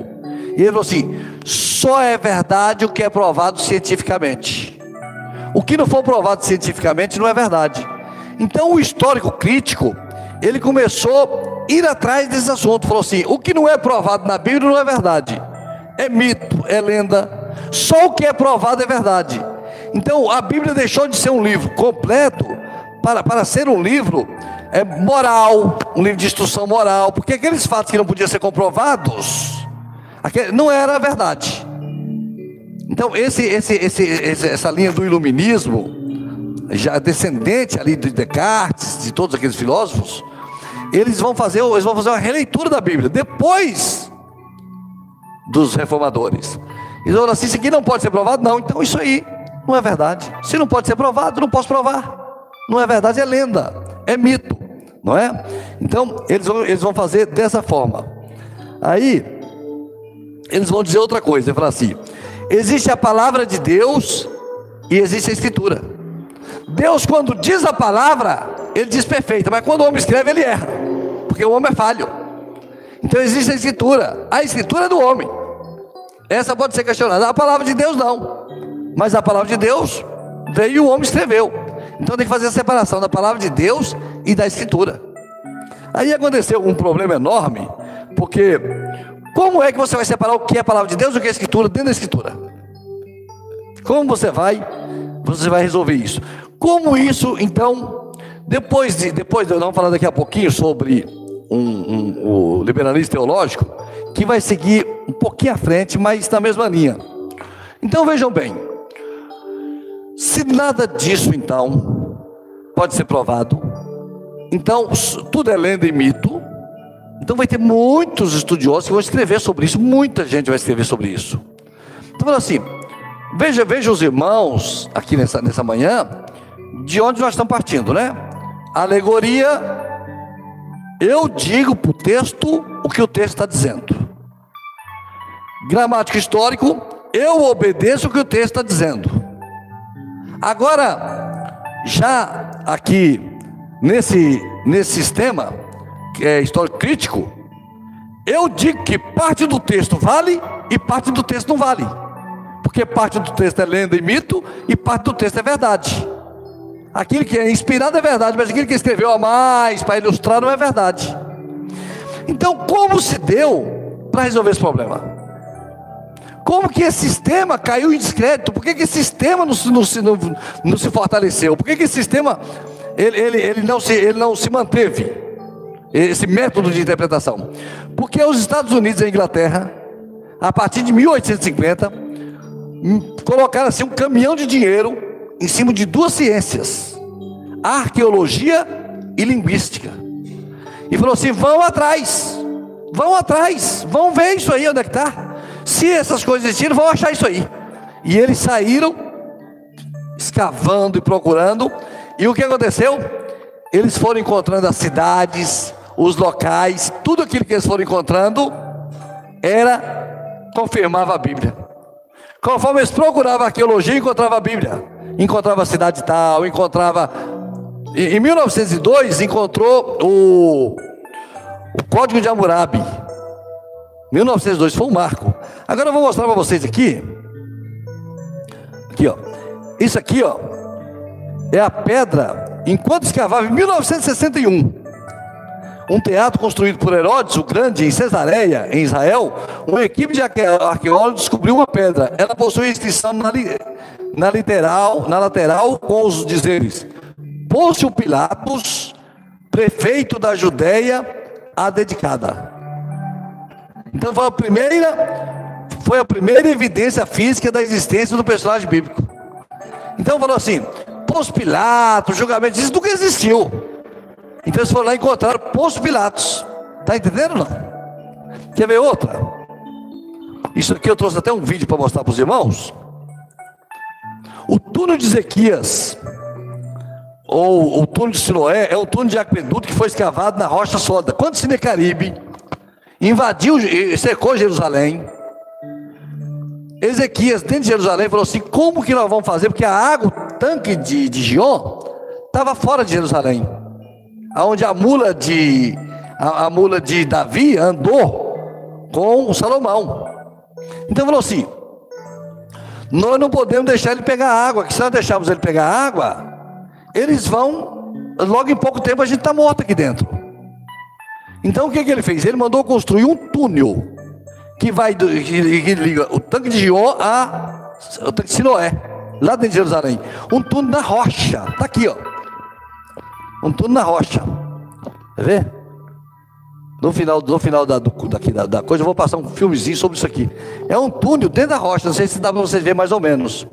E ele falou assim: só é verdade o que é provado cientificamente. O que não for provado cientificamente não é verdade. Então o histórico crítico, ele começou a ir atrás desse assunto. Falou assim: o que não é provado na Bíblia não é verdade. É mito, é lenda. Só o que é provado é verdade. Então a Bíblia deixou de ser um livro completo para, para ser um livro é moral, um livro de instrução moral, porque aqueles fatos que não podiam ser comprovados, não era verdade. Então, esse, esse, esse, essa linha do iluminismo, já descendente ali de Descartes, de todos aqueles filósofos, eles vão fazer, eles vão fazer uma releitura da Bíblia depois dos reformadores. Eles vão assim, isso aqui não pode ser provado? Não, então isso aí não é verdade. Se não pode ser provado, não posso provar. Não é verdade, é lenda, é mito não é? Então, eles vão, eles vão fazer dessa forma. Aí, eles vão dizer outra coisa, falar assim: existe a palavra de Deus e existe a escritura. Deus, quando diz a palavra, ele diz perfeita, mas quando o homem escreve, ele erra, porque o homem é falho. Então existe a escritura, a escritura é do homem. Essa pode ser questionada. A palavra de Deus não, mas a palavra de Deus veio e o homem escreveu. Então tem que fazer a separação da palavra de Deus e da Escritura. Aí aconteceu um problema enorme, porque como é que você vai separar o que é a palavra de Deus e o que é a Escritura dentro da Escritura? Como você vai, você vai resolver isso? Como isso, então, depois de, depois de, vamos falar daqui a pouquinho sobre um, um, o liberalismo teológico, que vai seguir um pouquinho à frente, mas na mesma linha. Então vejam bem, se nada disso então pode ser provado, então, tudo é lenda e mito. Então vai ter muitos estudiosos que vão escrever sobre isso, muita gente vai escrever sobre isso. Então, assim, veja, veja os irmãos aqui nessa, nessa manhã, de onde nós estamos partindo, né? Alegoria, eu digo para o texto o que o texto está dizendo. Gramático histórico, eu obedeço o que o texto está dizendo. Agora, já aqui nesse, nesse sistema que é histórico crítico, eu digo que parte do texto vale e parte do texto não vale. Porque parte do texto é lenda e mito e parte do texto é verdade. Aquilo que é inspirado é verdade, mas aquilo que escreveu a mais para ilustrar não é verdade. Então, como se deu para resolver esse problema? Como que esse sistema caiu em descrédito? Por que, que esse sistema não, não, não, não se fortaleceu? Por que, que esse sistema ele, ele, ele, não se, ele não se manteve? Esse método de interpretação. Porque os Estados Unidos e a Inglaterra, a partir de 1850, hum, colocaram assim um caminhão de dinheiro em cima de duas ciências: arqueologia e linguística. E falou assim: vão atrás, vão atrás, vão ver isso aí onde é que está. Se essas coisas existirem, vão achar isso aí. E eles saíram escavando e procurando. E o que aconteceu? Eles foram encontrando as cidades, os locais, tudo aquilo que eles foram encontrando era confirmava a Bíblia. Conforme eles procuravam arqueologia, encontrava a Bíblia. Encontrava a cidade tal, encontrava. Em 1902 encontrou o, o Código de Hammurabi. 1902 foi um marco. Agora eu vou mostrar para vocês aqui. Aqui, ó. Isso aqui, ó, é a pedra enquanto escavava em 1961 um teatro construído por Herodes o Grande em Cesareia, em Israel, uma equipe de arqueólogos descobriu uma pedra. Ela possui inscrição na, na, literal, na lateral com os dizeres: Pôncio Pilatos, prefeito da Judéia, a dedicada. Então foi a primeira, foi a primeira evidência física da existência do personagem bíblico. Então falou assim: Pôncio Pilatos, julgamento, isso nunca existiu. Então eles foram lá e encontraram Pôncio Pilatos. Está entendendo não? Quer ver outra? Isso aqui eu trouxe até um vídeo para mostrar para os irmãos. O túnel de Ezequias, ou o túnel de Siloé, é o túnel de aqueduto que foi escavado na rocha sólida. Quando Sinecaribe invadiu e cercou Jerusalém, Ezequias, dentro de Jerusalém, falou assim: como que nós vamos fazer? Porque a água, o tanque de, de Gion, estava fora de Jerusalém onde a mula de a, a mula de Davi andou com Salomão. Então falou assim: nós não podemos deixar ele pegar água, que se nós deixarmos ele pegar água, eles vão, logo em pouco tempo a gente está morto aqui dentro. Então o que, que ele fez? Ele mandou construir um túnel que vai que, que liga o tanque de Gion a o tanque de Siloé, lá dentro de Jerusalém. Um túnel na rocha, está aqui, ó. Um túnel na rocha. Quer ver? No final, no final da, do, daqui, da, da, coisa, eu vou passar um filmezinho sobre isso aqui. É um túnel dentro da rocha, não sei se dá para vocês verem mais ou menos.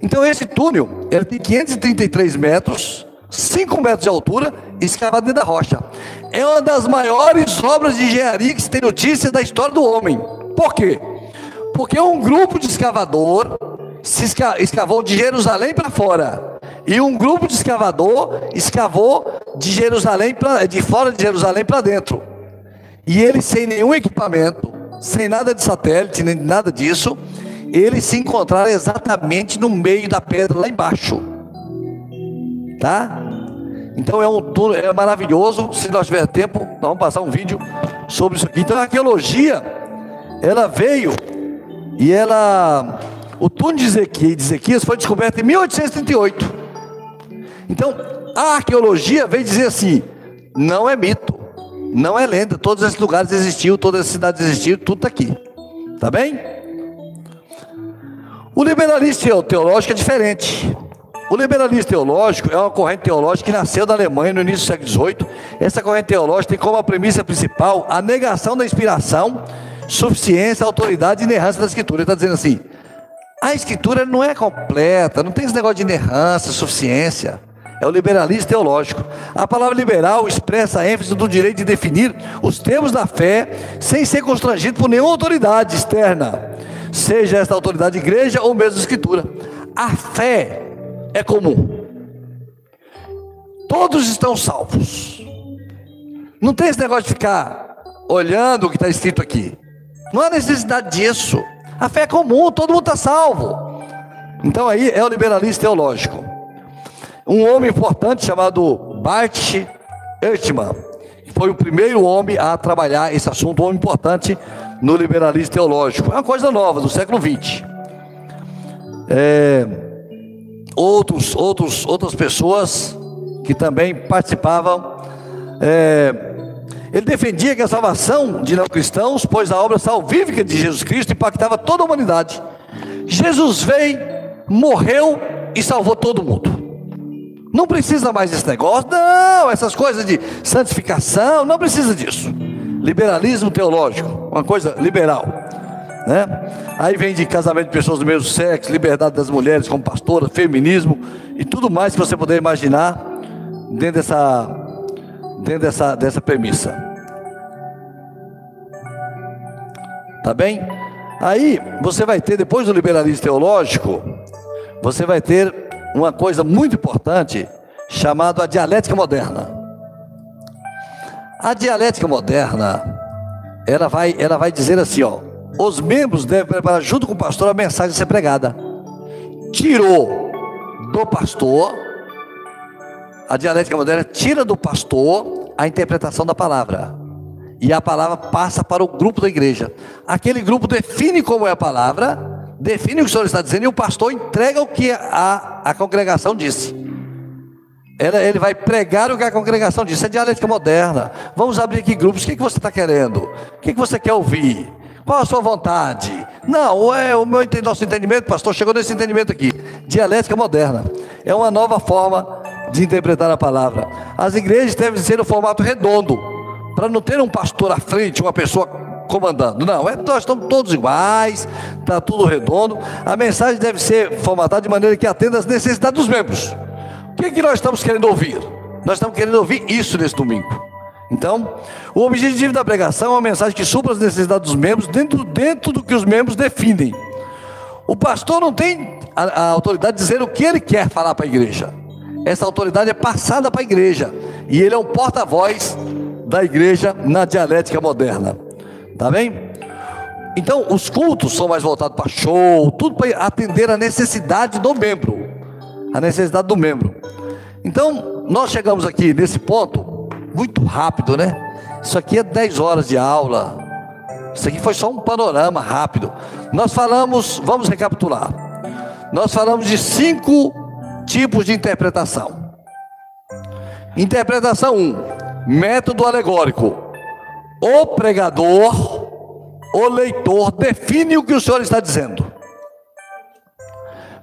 Então esse túnel, ele tem 533 metros, 5 metros de altura, escavado dentro da rocha. É uma das maiores obras de engenharia que se tem notícia da história do homem. Por quê? Porque um grupo de escavador se escavou de Jerusalém para fora e um grupo de escavador escavou de Jerusalém pra, de fora de Jerusalém para dentro. E eles sem nenhum equipamento, sem nada de satélite, nem nada disso, eles se encontraram exatamente no meio da pedra lá embaixo. Tá? Então é um túnel, é maravilhoso. Se nós tiver tempo, nós vamos passar um vídeo sobre isso. Então a arqueologia, ela veio e ela, o túnel de Ezequias foi descoberto em 1838. Então, a arqueologia vem dizer assim: não é mito, não é lenda, todos esses lugares existiam, todas as cidades existiam, tudo está aqui. Tá bem? O liberalismo teológico é diferente. O liberalismo teológico é uma corrente teológica que nasceu na Alemanha no início do século XVIII. Essa corrente teológica tem como premissa principal a negação da inspiração, suficiência, autoridade e inerrância da Escritura. Ele está dizendo assim: a Escritura não é completa, não tem esse negócio de inerrância, suficiência é o liberalismo teológico. A palavra liberal expressa a ênfase do direito de definir os termos da fé sem ser constrangido por nenhuma autoridade externa, seja esta autoridade igreja ou mesmo escritura. A fé é comum. Todos estão salvos. Não tem esse negócio de ficar olhando o que está escrito aqui. Não há necessidade disso. A fé é comum, todo mundo está salvo. Então aí é o liberalismo teológico um homem importante chamado Bart Ehrtman, que foi o primeiro homem a trabalhar esse assunto, um homem importante no liberalismo teológico. É uma coisa nova, do século XX. É, outros, outros, outras pessoas que também participavam. É, ele defendia que a salvação de não cristãos, pois a obra salvífica de Jesus Cristo impactava toda a humanidade. Jesus veio, morreu e salvou todo mundo. Não precisa mais desse negócio, não, essas coisas de santificação, não precisa disso. Liberalismo teológico, uma coisa liberal. Né? Aí vem de casamento de pessoas do mesmo sexo, liberdade das mulheres como pastora, feminismo e tudo mais que você puder imaginar dentro dessa dentro dessa, dessa premissa. Tá bem? Aí você vai ter, depois do liberalismo teológico, você vai ter uma coisa muito importante chamada a dialética moderna. A dialética moderna, ela vai, ela vai dizer assim, ó, os membros devem preparar junto com o pastor a mensagem a ser pregada. Tirou do pastor a dialética moderna tira do pastor a interpretação da palavra. E a palavra passa para o grupo da igreja. Aquele grupo define como é a palavra, define o que o Senhor está dizendo, e o pastor entrega o que a, a congregação disse. Ele, vai pregar o que a congregação disse. É dialética moderna. Vamos abrir aqui grupos. O que, que você está querendo? O que, que você quer ouvir? Qual a sua vontade? Não, é o meu nosso entendimento, pastor, chegou nesse entendimento aqui. Dialética moderna. É uma nova forma de interpretar a palavra. As igrejas devem ser no formato redondo, para não ter um pastor à frente, uma pessoa comandando. Não, é, nós estamos todos iguais, está tudo redondo. A mensagem deve ser formatada de maneira que atenda às necessidades dos membros. O que, é que nós estamos querendo ouvir? Nós estamos querendo ouvir isso nesse domingo. Então, o objetivo da pregação é uma mensagem que supra as necessidades dos membros dentro, dentro do que os membros definem. O pastor não tem a, a autoridade de dizer o que ele quer falar para a igreja. Essa autoridade é passada para a igreja. E ele é um porta-voz da igreja na dialética moderna. Tá bem? Então, os cultos são mais voltados para show, tudo para atender a necessidade do membro. A necessidade do membro. Então, nós chegamos aqui nesse ponto muito rápido, né? Isso aqui é 10 horas de aula. Isso aqui foi só um panorama rápido. Nós falamos, vamos recapitular. Nós falamos de cinco tipos de interpretação. Interpretação 1: um, método alegórico. O pregador, o leitor define o que o Senhor está dizendo.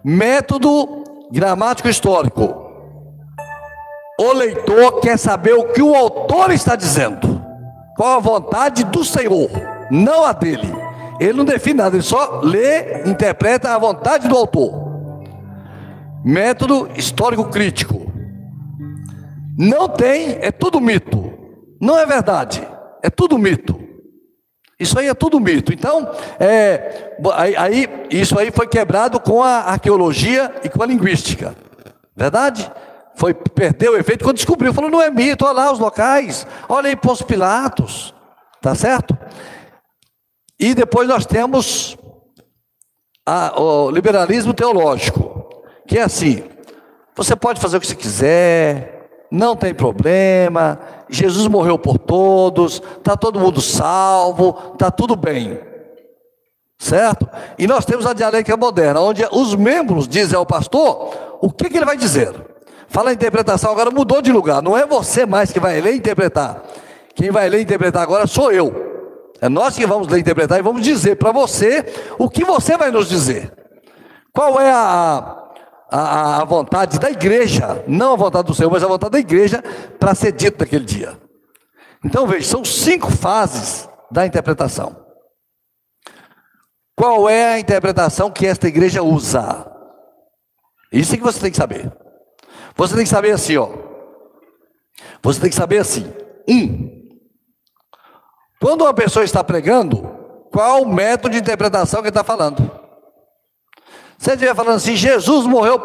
Método gramático histórico. O leitor quer saber o que o autor está dizendo. Qual a vontade do Senhor, não a dele. Ele não define nada, ele só lê, interpreta a vontade do autor. Método histórico crítico. Não tem, é tudo mito. Não é verdade, é tudo mito. Isso aí é tudo mito. Então, é, aí, isso aí foi quebrado com a arqueologia e com a linguística. Verdade? Foi, perdeu o efeito quando descobriu. Falou, não é mito, olha lá os locais. Olha aí Pôs Pilatos. Tá certo? E depois nós temos a, o liberalismo teológico que é assim: você pode fazer o que você quiser, não tem problema, Jesus morreu por todos, está todo mundo salvo, está tudo bem. Certo? E nós temos a dialética moderna, onde os membros dizem ao pastor o que, que ele vai dizer. Fala a interpretação, agora mudou de lugar, não é você mais que vai ler e interpretar. Quem vai ler e interpretar agora sou eu. É nós que vamos ler e interpretar e vamos dizer para você o que você vai nos dizer. Qual é a, a, a vontade da igreja, não a vontade do Senhor, mas a vontade da igreja para ser dito naquele dia. Então veja, são cinco fases da interpretação. Qual é a interpretação que esta igreja usa? Isso é que você tem que saber. Você tem que saber assim, ó. Você tem que saber assim. Um, quando uma pessoa está pregando, qual o método de interpretação que ele está falando? Se ele estiver falando assim, Jesus morreu,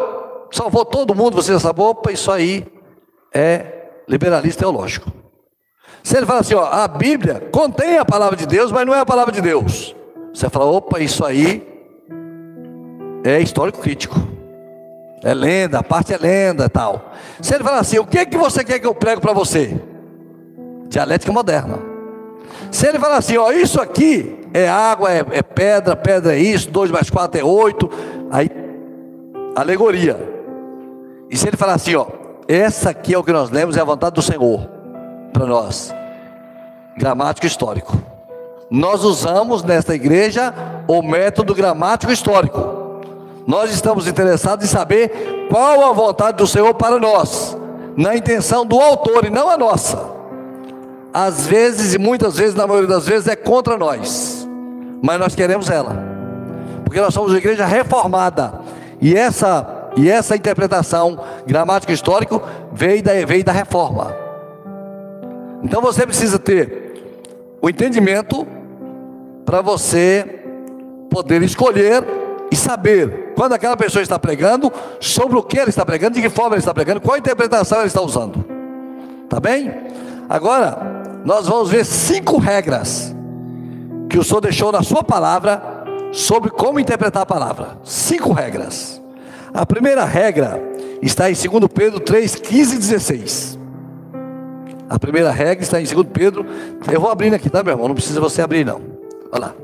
salvou todo mundo, você já sabe, opa, isso aí é liberalismo teológico. Se ele fala assim, ó, a Bíblia contém a palavra de Deus, mas não é a palavra de Deus. Você fala, opa, isso aí é histórico crítico. É lenda, a parte é lenda tal. Se ele fala assim, o que é que você quer que eu prego para você? Dialética moderna. Se ele fala assim, ó, isso aqui é água, é, é pedra, pedra é isso, 2 mais 4 é 8. Aí, alegoria. E se ele falar assim, ó, essa aqui é o que nós lemos, é a vontade do Senhor para nós. Gramático histórico. Nós usamos nesta igreja o método gramático histórico. Nós estamos interessados em saber qual a vontade do Senhor para nós, na intenção do autor e não a nossa. Às vezes, e muitas vezes, na maioria das vezes, é contra nós, mas nós queremos ela, porque nós somos uma igreja reformada, e essa, e essa interpretação gramática histórico veio da, veio da reforma. Então você precisa ter o entendimento para você poder escolher e saber quando aquela pessoa está pregando, sobre o que ela está pregando, de que forma ela está pregando, qual interpretação ela está usando. Tá bem? Agora, nós vamos ver cinco regras que o Senhor deixou na sua palavra sobre como interpretar a palavra. Cinco regras. A primeira regra está em 2 Pedro 3, 15 e 16. A primeira regra está em 2 Pedro. Eu vou abrindo aqui, tá, meu irmão? Não precisa você abrir, não. Olha lá.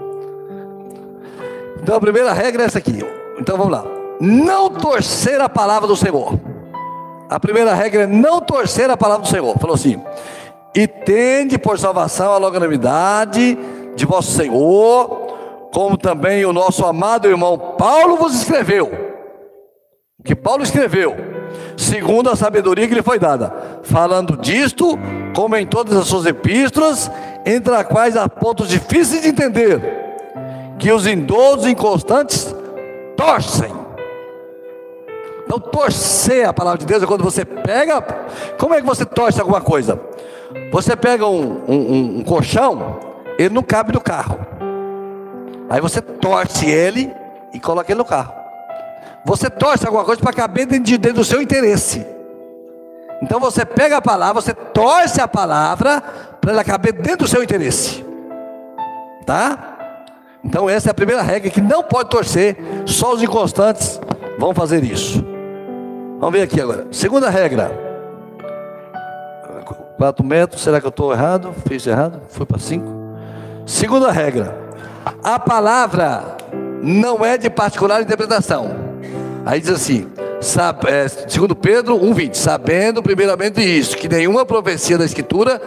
Então a primeira regra é essa aqui. Então vamos lá. Não torcer a palavra do Senhor. A primeira regra é não torcer a palavra do Senhor. Falou assim: e tende por salvação a longanimidade de vosso Senhor, como também o nosso amado irmão Paulo vos escreveu. Que Paulo escreveu, segundo a sabedoria que lhe foi dada, falando disto, como em todas as suas epístolas, entre as quais há pontos difíceis de entender, que os indoutos e inconstantes torcem. Então, torcer a palavra de Deus é quando você pega. Como é que você torce alguma coisa? Você pega um, um, um colchão, ele não cabe no carro. Aí você torce ele e coloca ele no carro. Você torce alguma coisa para caber dentro, de, dentro do seu interesse. Então você pega a palavra, você torce a palavra para ela caber dentro do seu interesse. Tá? Então essa é a primeira regra que não pode torcer, só os inconstantes vão fazer isso. Vamos ver aqui agora. Segunda regra. 4 metros, será que eu estou errado? Fiz errado? Foi para 5. Segunda regra. A palavra não é de particular interpretação. Aí diz assim, sabe, é, segundo Pedro 1,20, sabendo primeiramente isso, que nenhuma profecia da Escritura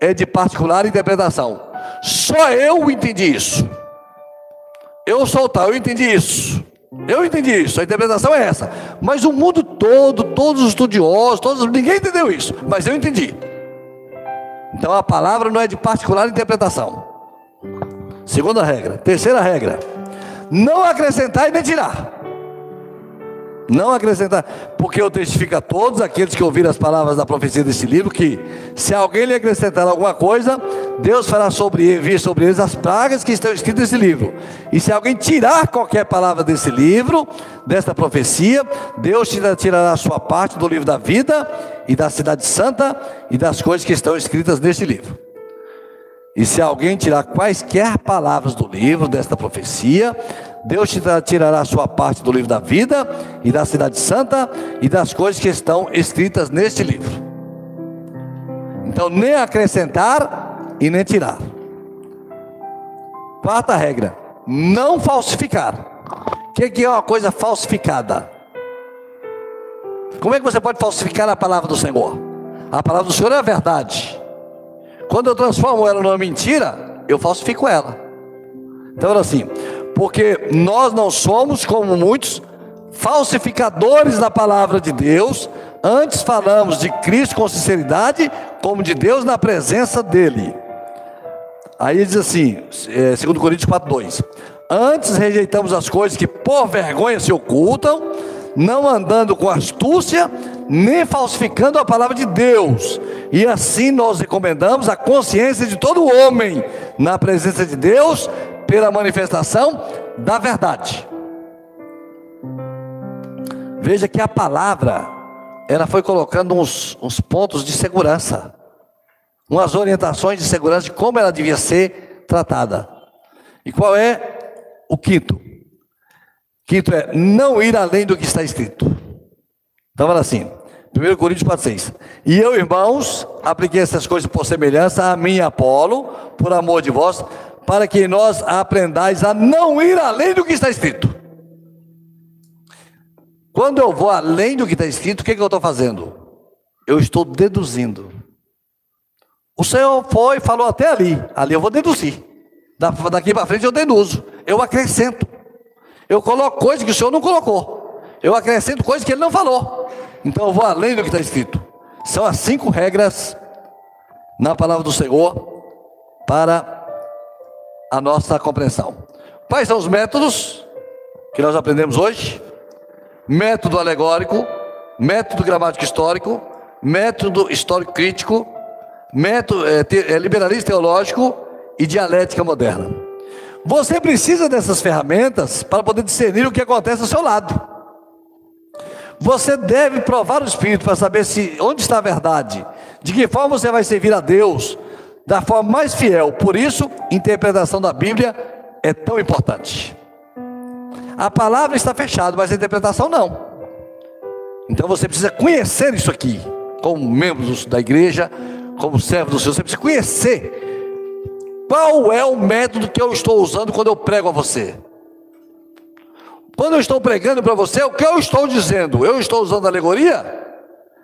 é de particular interpretação. Só eu entendi isso. Eu sou tal, eu entendi isso. Eu entendi isso, a interpretação é essa. Mas o mundo todo, todos os estudiosos, todos, ninguém entendeu isso, mas eu entendi. Então a palavra não é de particular interpretação. Segunda regra. Terceira regra: não acrescentar e nem tirar. Não acrescentar, porque eu testifico a todos aqueles que ouviram as palavras da profecia desse livro que se alguém lhe acrescentar alguma coisa, Deus fará sobre vir sobre eles as pragas que estão escritas nesse livro. E se alguém tirar qualquer palavra desse livro, desta profecia, Deus tirará a sua parte do livro da vida e da cidade santa e das coisas que estão escritas neste livro. E se alguém tirar quaisquer palavras do livro desta profecia, Deus te tirará a sua parte do livro da vida e da cidade santa e das coisas que estão escritas neste livro. Então, nem acrescentar e nem tirar. Quarta regra: não falsificar. O que é uma coisa falsificada? Como é que você pode falsificar a palavra do Senhor? A palavra do Senhor é a verdade. Quando eu transformo ela numa mentira, eu falsifico ela. Então, assim, porque nós não somos como muitos falsificadores da palavra de Deus, antes falamos de Cristo com sinceridade, como de Deus na presença dele. Aí diz assim, é, 2 Coríntios 4,2: Antes rejeitamos as coisas que por vergonha se ocultam, não andando com astúcia, nem falsificando a palavra de Deus. E assim nós recomendamos a consciência de todo homem na presença de Deus pela manifestação da verdade. Veja que a palavra ela foi colocando uns, uns pontos de segurança, umas orientações de segurança de como ela devia ser tratada. E qual é o quinto? Quinto é não ir além do que está escrito. Então fala assim, 1 Coríntios 4,6. E eu, irmãos, apliquei essas coisas por semelhança a mim Apolo, por amor de vós, para que nós aprendais a não ir além do que está escrito. Quando eu vou além do que está escrito, o que, que eu estou fazendo? Eu estou deduzindo. O Senhor foi e falou até ali. Ali eu vou deduzir. Daqui para frente eu deduzo. Eu acrescento. Eu coloco coisas que o Senhor não colocou. Eu acrescento coisas que Ele não falou. Então eu vou além do que está escrito. São as cinco regras na palavra do Senhor para a nossa compreensão. Quais são os métodos que nós aprendemos hoje? Método alegórico, método gramático histórico, método histórico crítico, método é, te, é, liberalismo teológico e dialética moderna. Você precisa dessas ferramentas para poder discernir o que acontece ao seu lado. Você deve provar o Espírito para saber se onde está a verdade, de que forma você vai servir a Deus, da forma mais fiel. Por isso, interpretação da Bíblia é tão importante. A palavra está fechada, mas a interpretação não. Então você precisa conhecer isso aqui, como membro da igreja, como servo do Senhor, você precisa conhecer qual é o método que eu estou usando quando eu prego a você. Quando eu estou pregando para você, o que eu estou dizendo? Eu estou usando alegoria?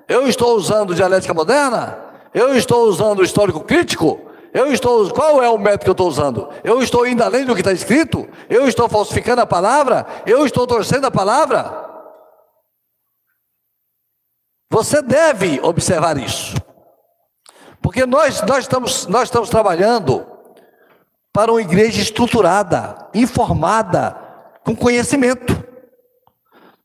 Eu estou usando dialética moderna? Eu estou usando histórico crítico? Eu estou, qual é o método que eu estou usando? Eu estou indo além do que está escrito? Eu estou falsificando a palavra? Eu estou torcendo a palavra? Você deve observar isso. Porque nós, nós, estamos, nós estamos trabalhando para uma igreja estruturada, informada, com conhecimento.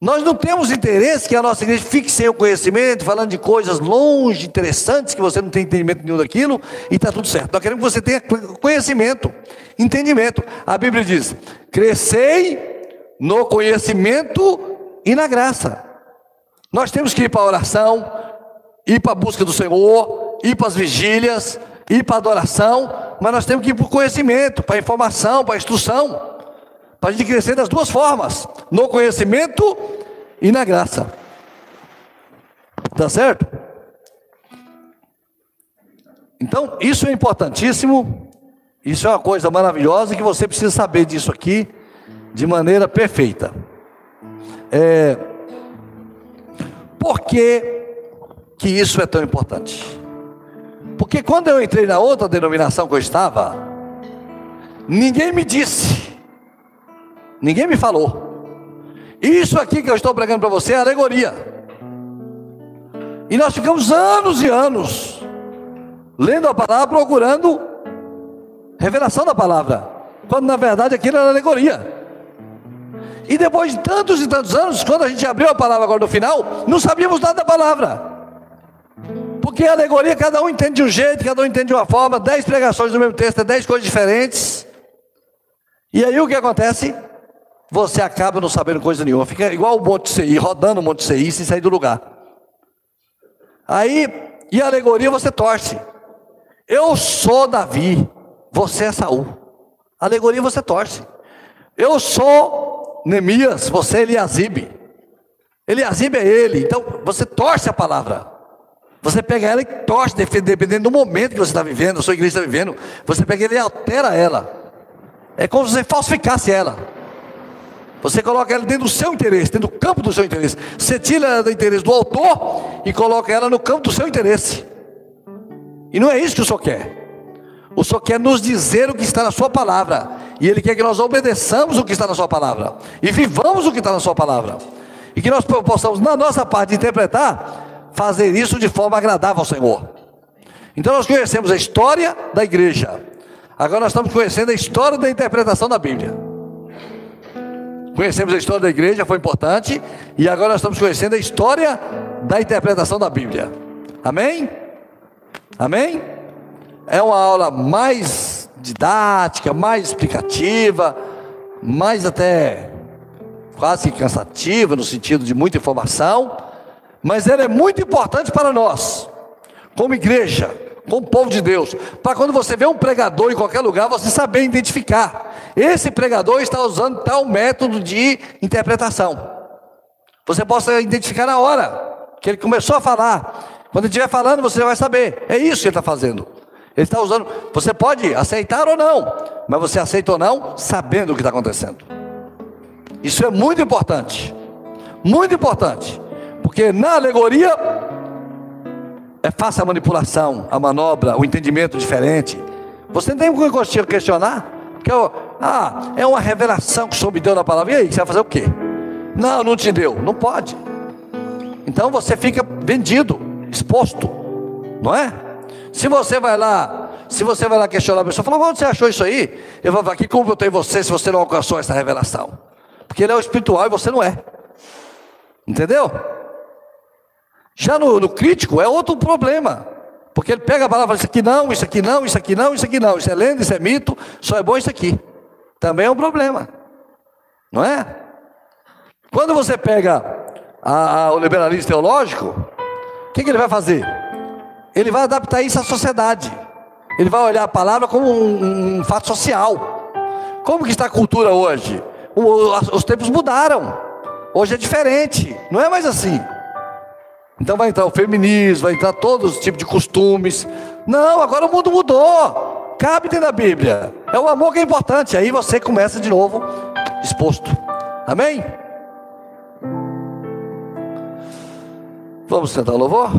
Nós não temos interesse que a nossa igreja fique sem o conhecimento, falando de coisas longe, interessantes, que você não tem entendimento nenhum daquilo, e está tudo certo. Nós queremos que você tenha conhecimento, entendimento. A Bíblia diz: crescei no conhecimento e na graça. Nós temos que ir para a oração, ir para a busca do Senhor, ir para as vigílias, ir para a adoração, mas nós temos que ir para o conhecimento, para a informação, para a instrução. Para a gente crescer das duas formas: no conhecimento e na graça. Tá certo? Então, isso é importantíssimo. Isso é uma coisa maravilhosa que você precisa saber disso aqui de maneira perfeita. É, por que, que isso é tão importante? Porque quando eu entrei na outra denominação que eu estava, ninguém me disse Ninguém me falou. Isso aqui que eu estou pregando para você é alegoria. E nós ficamos anos e anos lendo a palavra, procurando revelação da palavra, quando na verdade aquilo era alegoria. E depois de tantos e tantos anos, quando a gente abriu a palavra agora no final, não sabíamos nada da palavra. Porque a alegoria, cada um entende de um jeito, cada um entende de uma forma, dez pregações no mesmo texto, é dez coisas diferentes. E aí o que acontece? Você acaba não sabendo coisa nenhuma. Fica igual o Monte CI, rodando o Monte CI sem sair do lugar. Aí, e a alegoria você torce. Eu sou Davi, você é Saul. Alegoria você torce. Eu sou Neemias, você é Eliasibe. Eliasibe é ele, então você torce a palavra. Você pega ela e torce, dependendo do momento que você está vivendo, a sua igreja está vivendo. Você pega ela e altera ela. É como se você falsificasse ela. Você coloca ela dentro do seu interesse, dentro do campo do seu interesse. Você tira ela do interesse do autor e coloca ela no campo do seu interesse. E não é isso que o Senhor quer. O Senhor quer nos dizer o que está na Sua palavra. E Ele quer que nós obedeçamos o que está na Sua palavra. E vivamos o que está na Sua palavra. E que nós possamos, na nossa parte de interpretar, fazer isso de forma agradável ao Senhor. Então nós conhecemos a história da igreja. Agora nós estamos conhecendo a história da interpretação da Bíblia. Conhecemos a história da igreja, foi importante, e agora nós estamos conhecendo a história da interpretação da Bíblia. Amém? Amém? É uma aula mais didática, mais explicativa, mais até quase cansativa, no sentido de muita informação, mas ela é muito importante para nós, como igreja, como povo de Deus, para quando você vê um pregador em qualquer lugar, você saber identificar. Esse pregador está usando tal método de interpretação. Você possa identificar na hora que ele começou a falar. Quando ele estiver falando, você vai saber. É isso que ele está fazendo. Ele está usando. Você pode aceitar ou não, mas você aceita ou não, sabendo o que está acontecendo. Isso é muito importante. Muito importante. Porque na alegoria é fácil a manipulação, a manobra, o entendimento diferente. Você tem como questionar? Porque ah, é uma revelação que o Senhor me deu na palavra. E aí, você vai fazer o quê? Não, não te deu. Não pode. Então você fica vendido, exposto. Não é? Se você vai lá, se você vai lá questionar a pessoa, fala, onde você achou isso aí? Eu vou falar, que culpa eu tenho em você se você não alcançou essa revelação? Porque ele é o espiritual e você não é. Entendeu? Já no, no crítico é outro problema. Porque ele pega a palavra isso aqui não, isso aqui não, isso aqui não, isso aqui não, isso é lenda, isso é mito, só é bom isso aqui. Também é um problema. Não é? Quando você pega a, a, o liberalismo teológico, o que, que ele vai fazer? Ele vai adaptar isso à sociedade. Ele vai olhar a palavra como um, um fato social. Como que está a cultura hoje? O, os tempos mudaram. Hoje é diferente. Não é mais assim. Então vai entrar o feminismo, vai entrar todos os tipos de costumes. Não, agora o mundo mudou. Cabe dentro da Bíblia. É o amor que é importante. Aí você começa de novo exposto. Amém? Vamos sentar o louvor?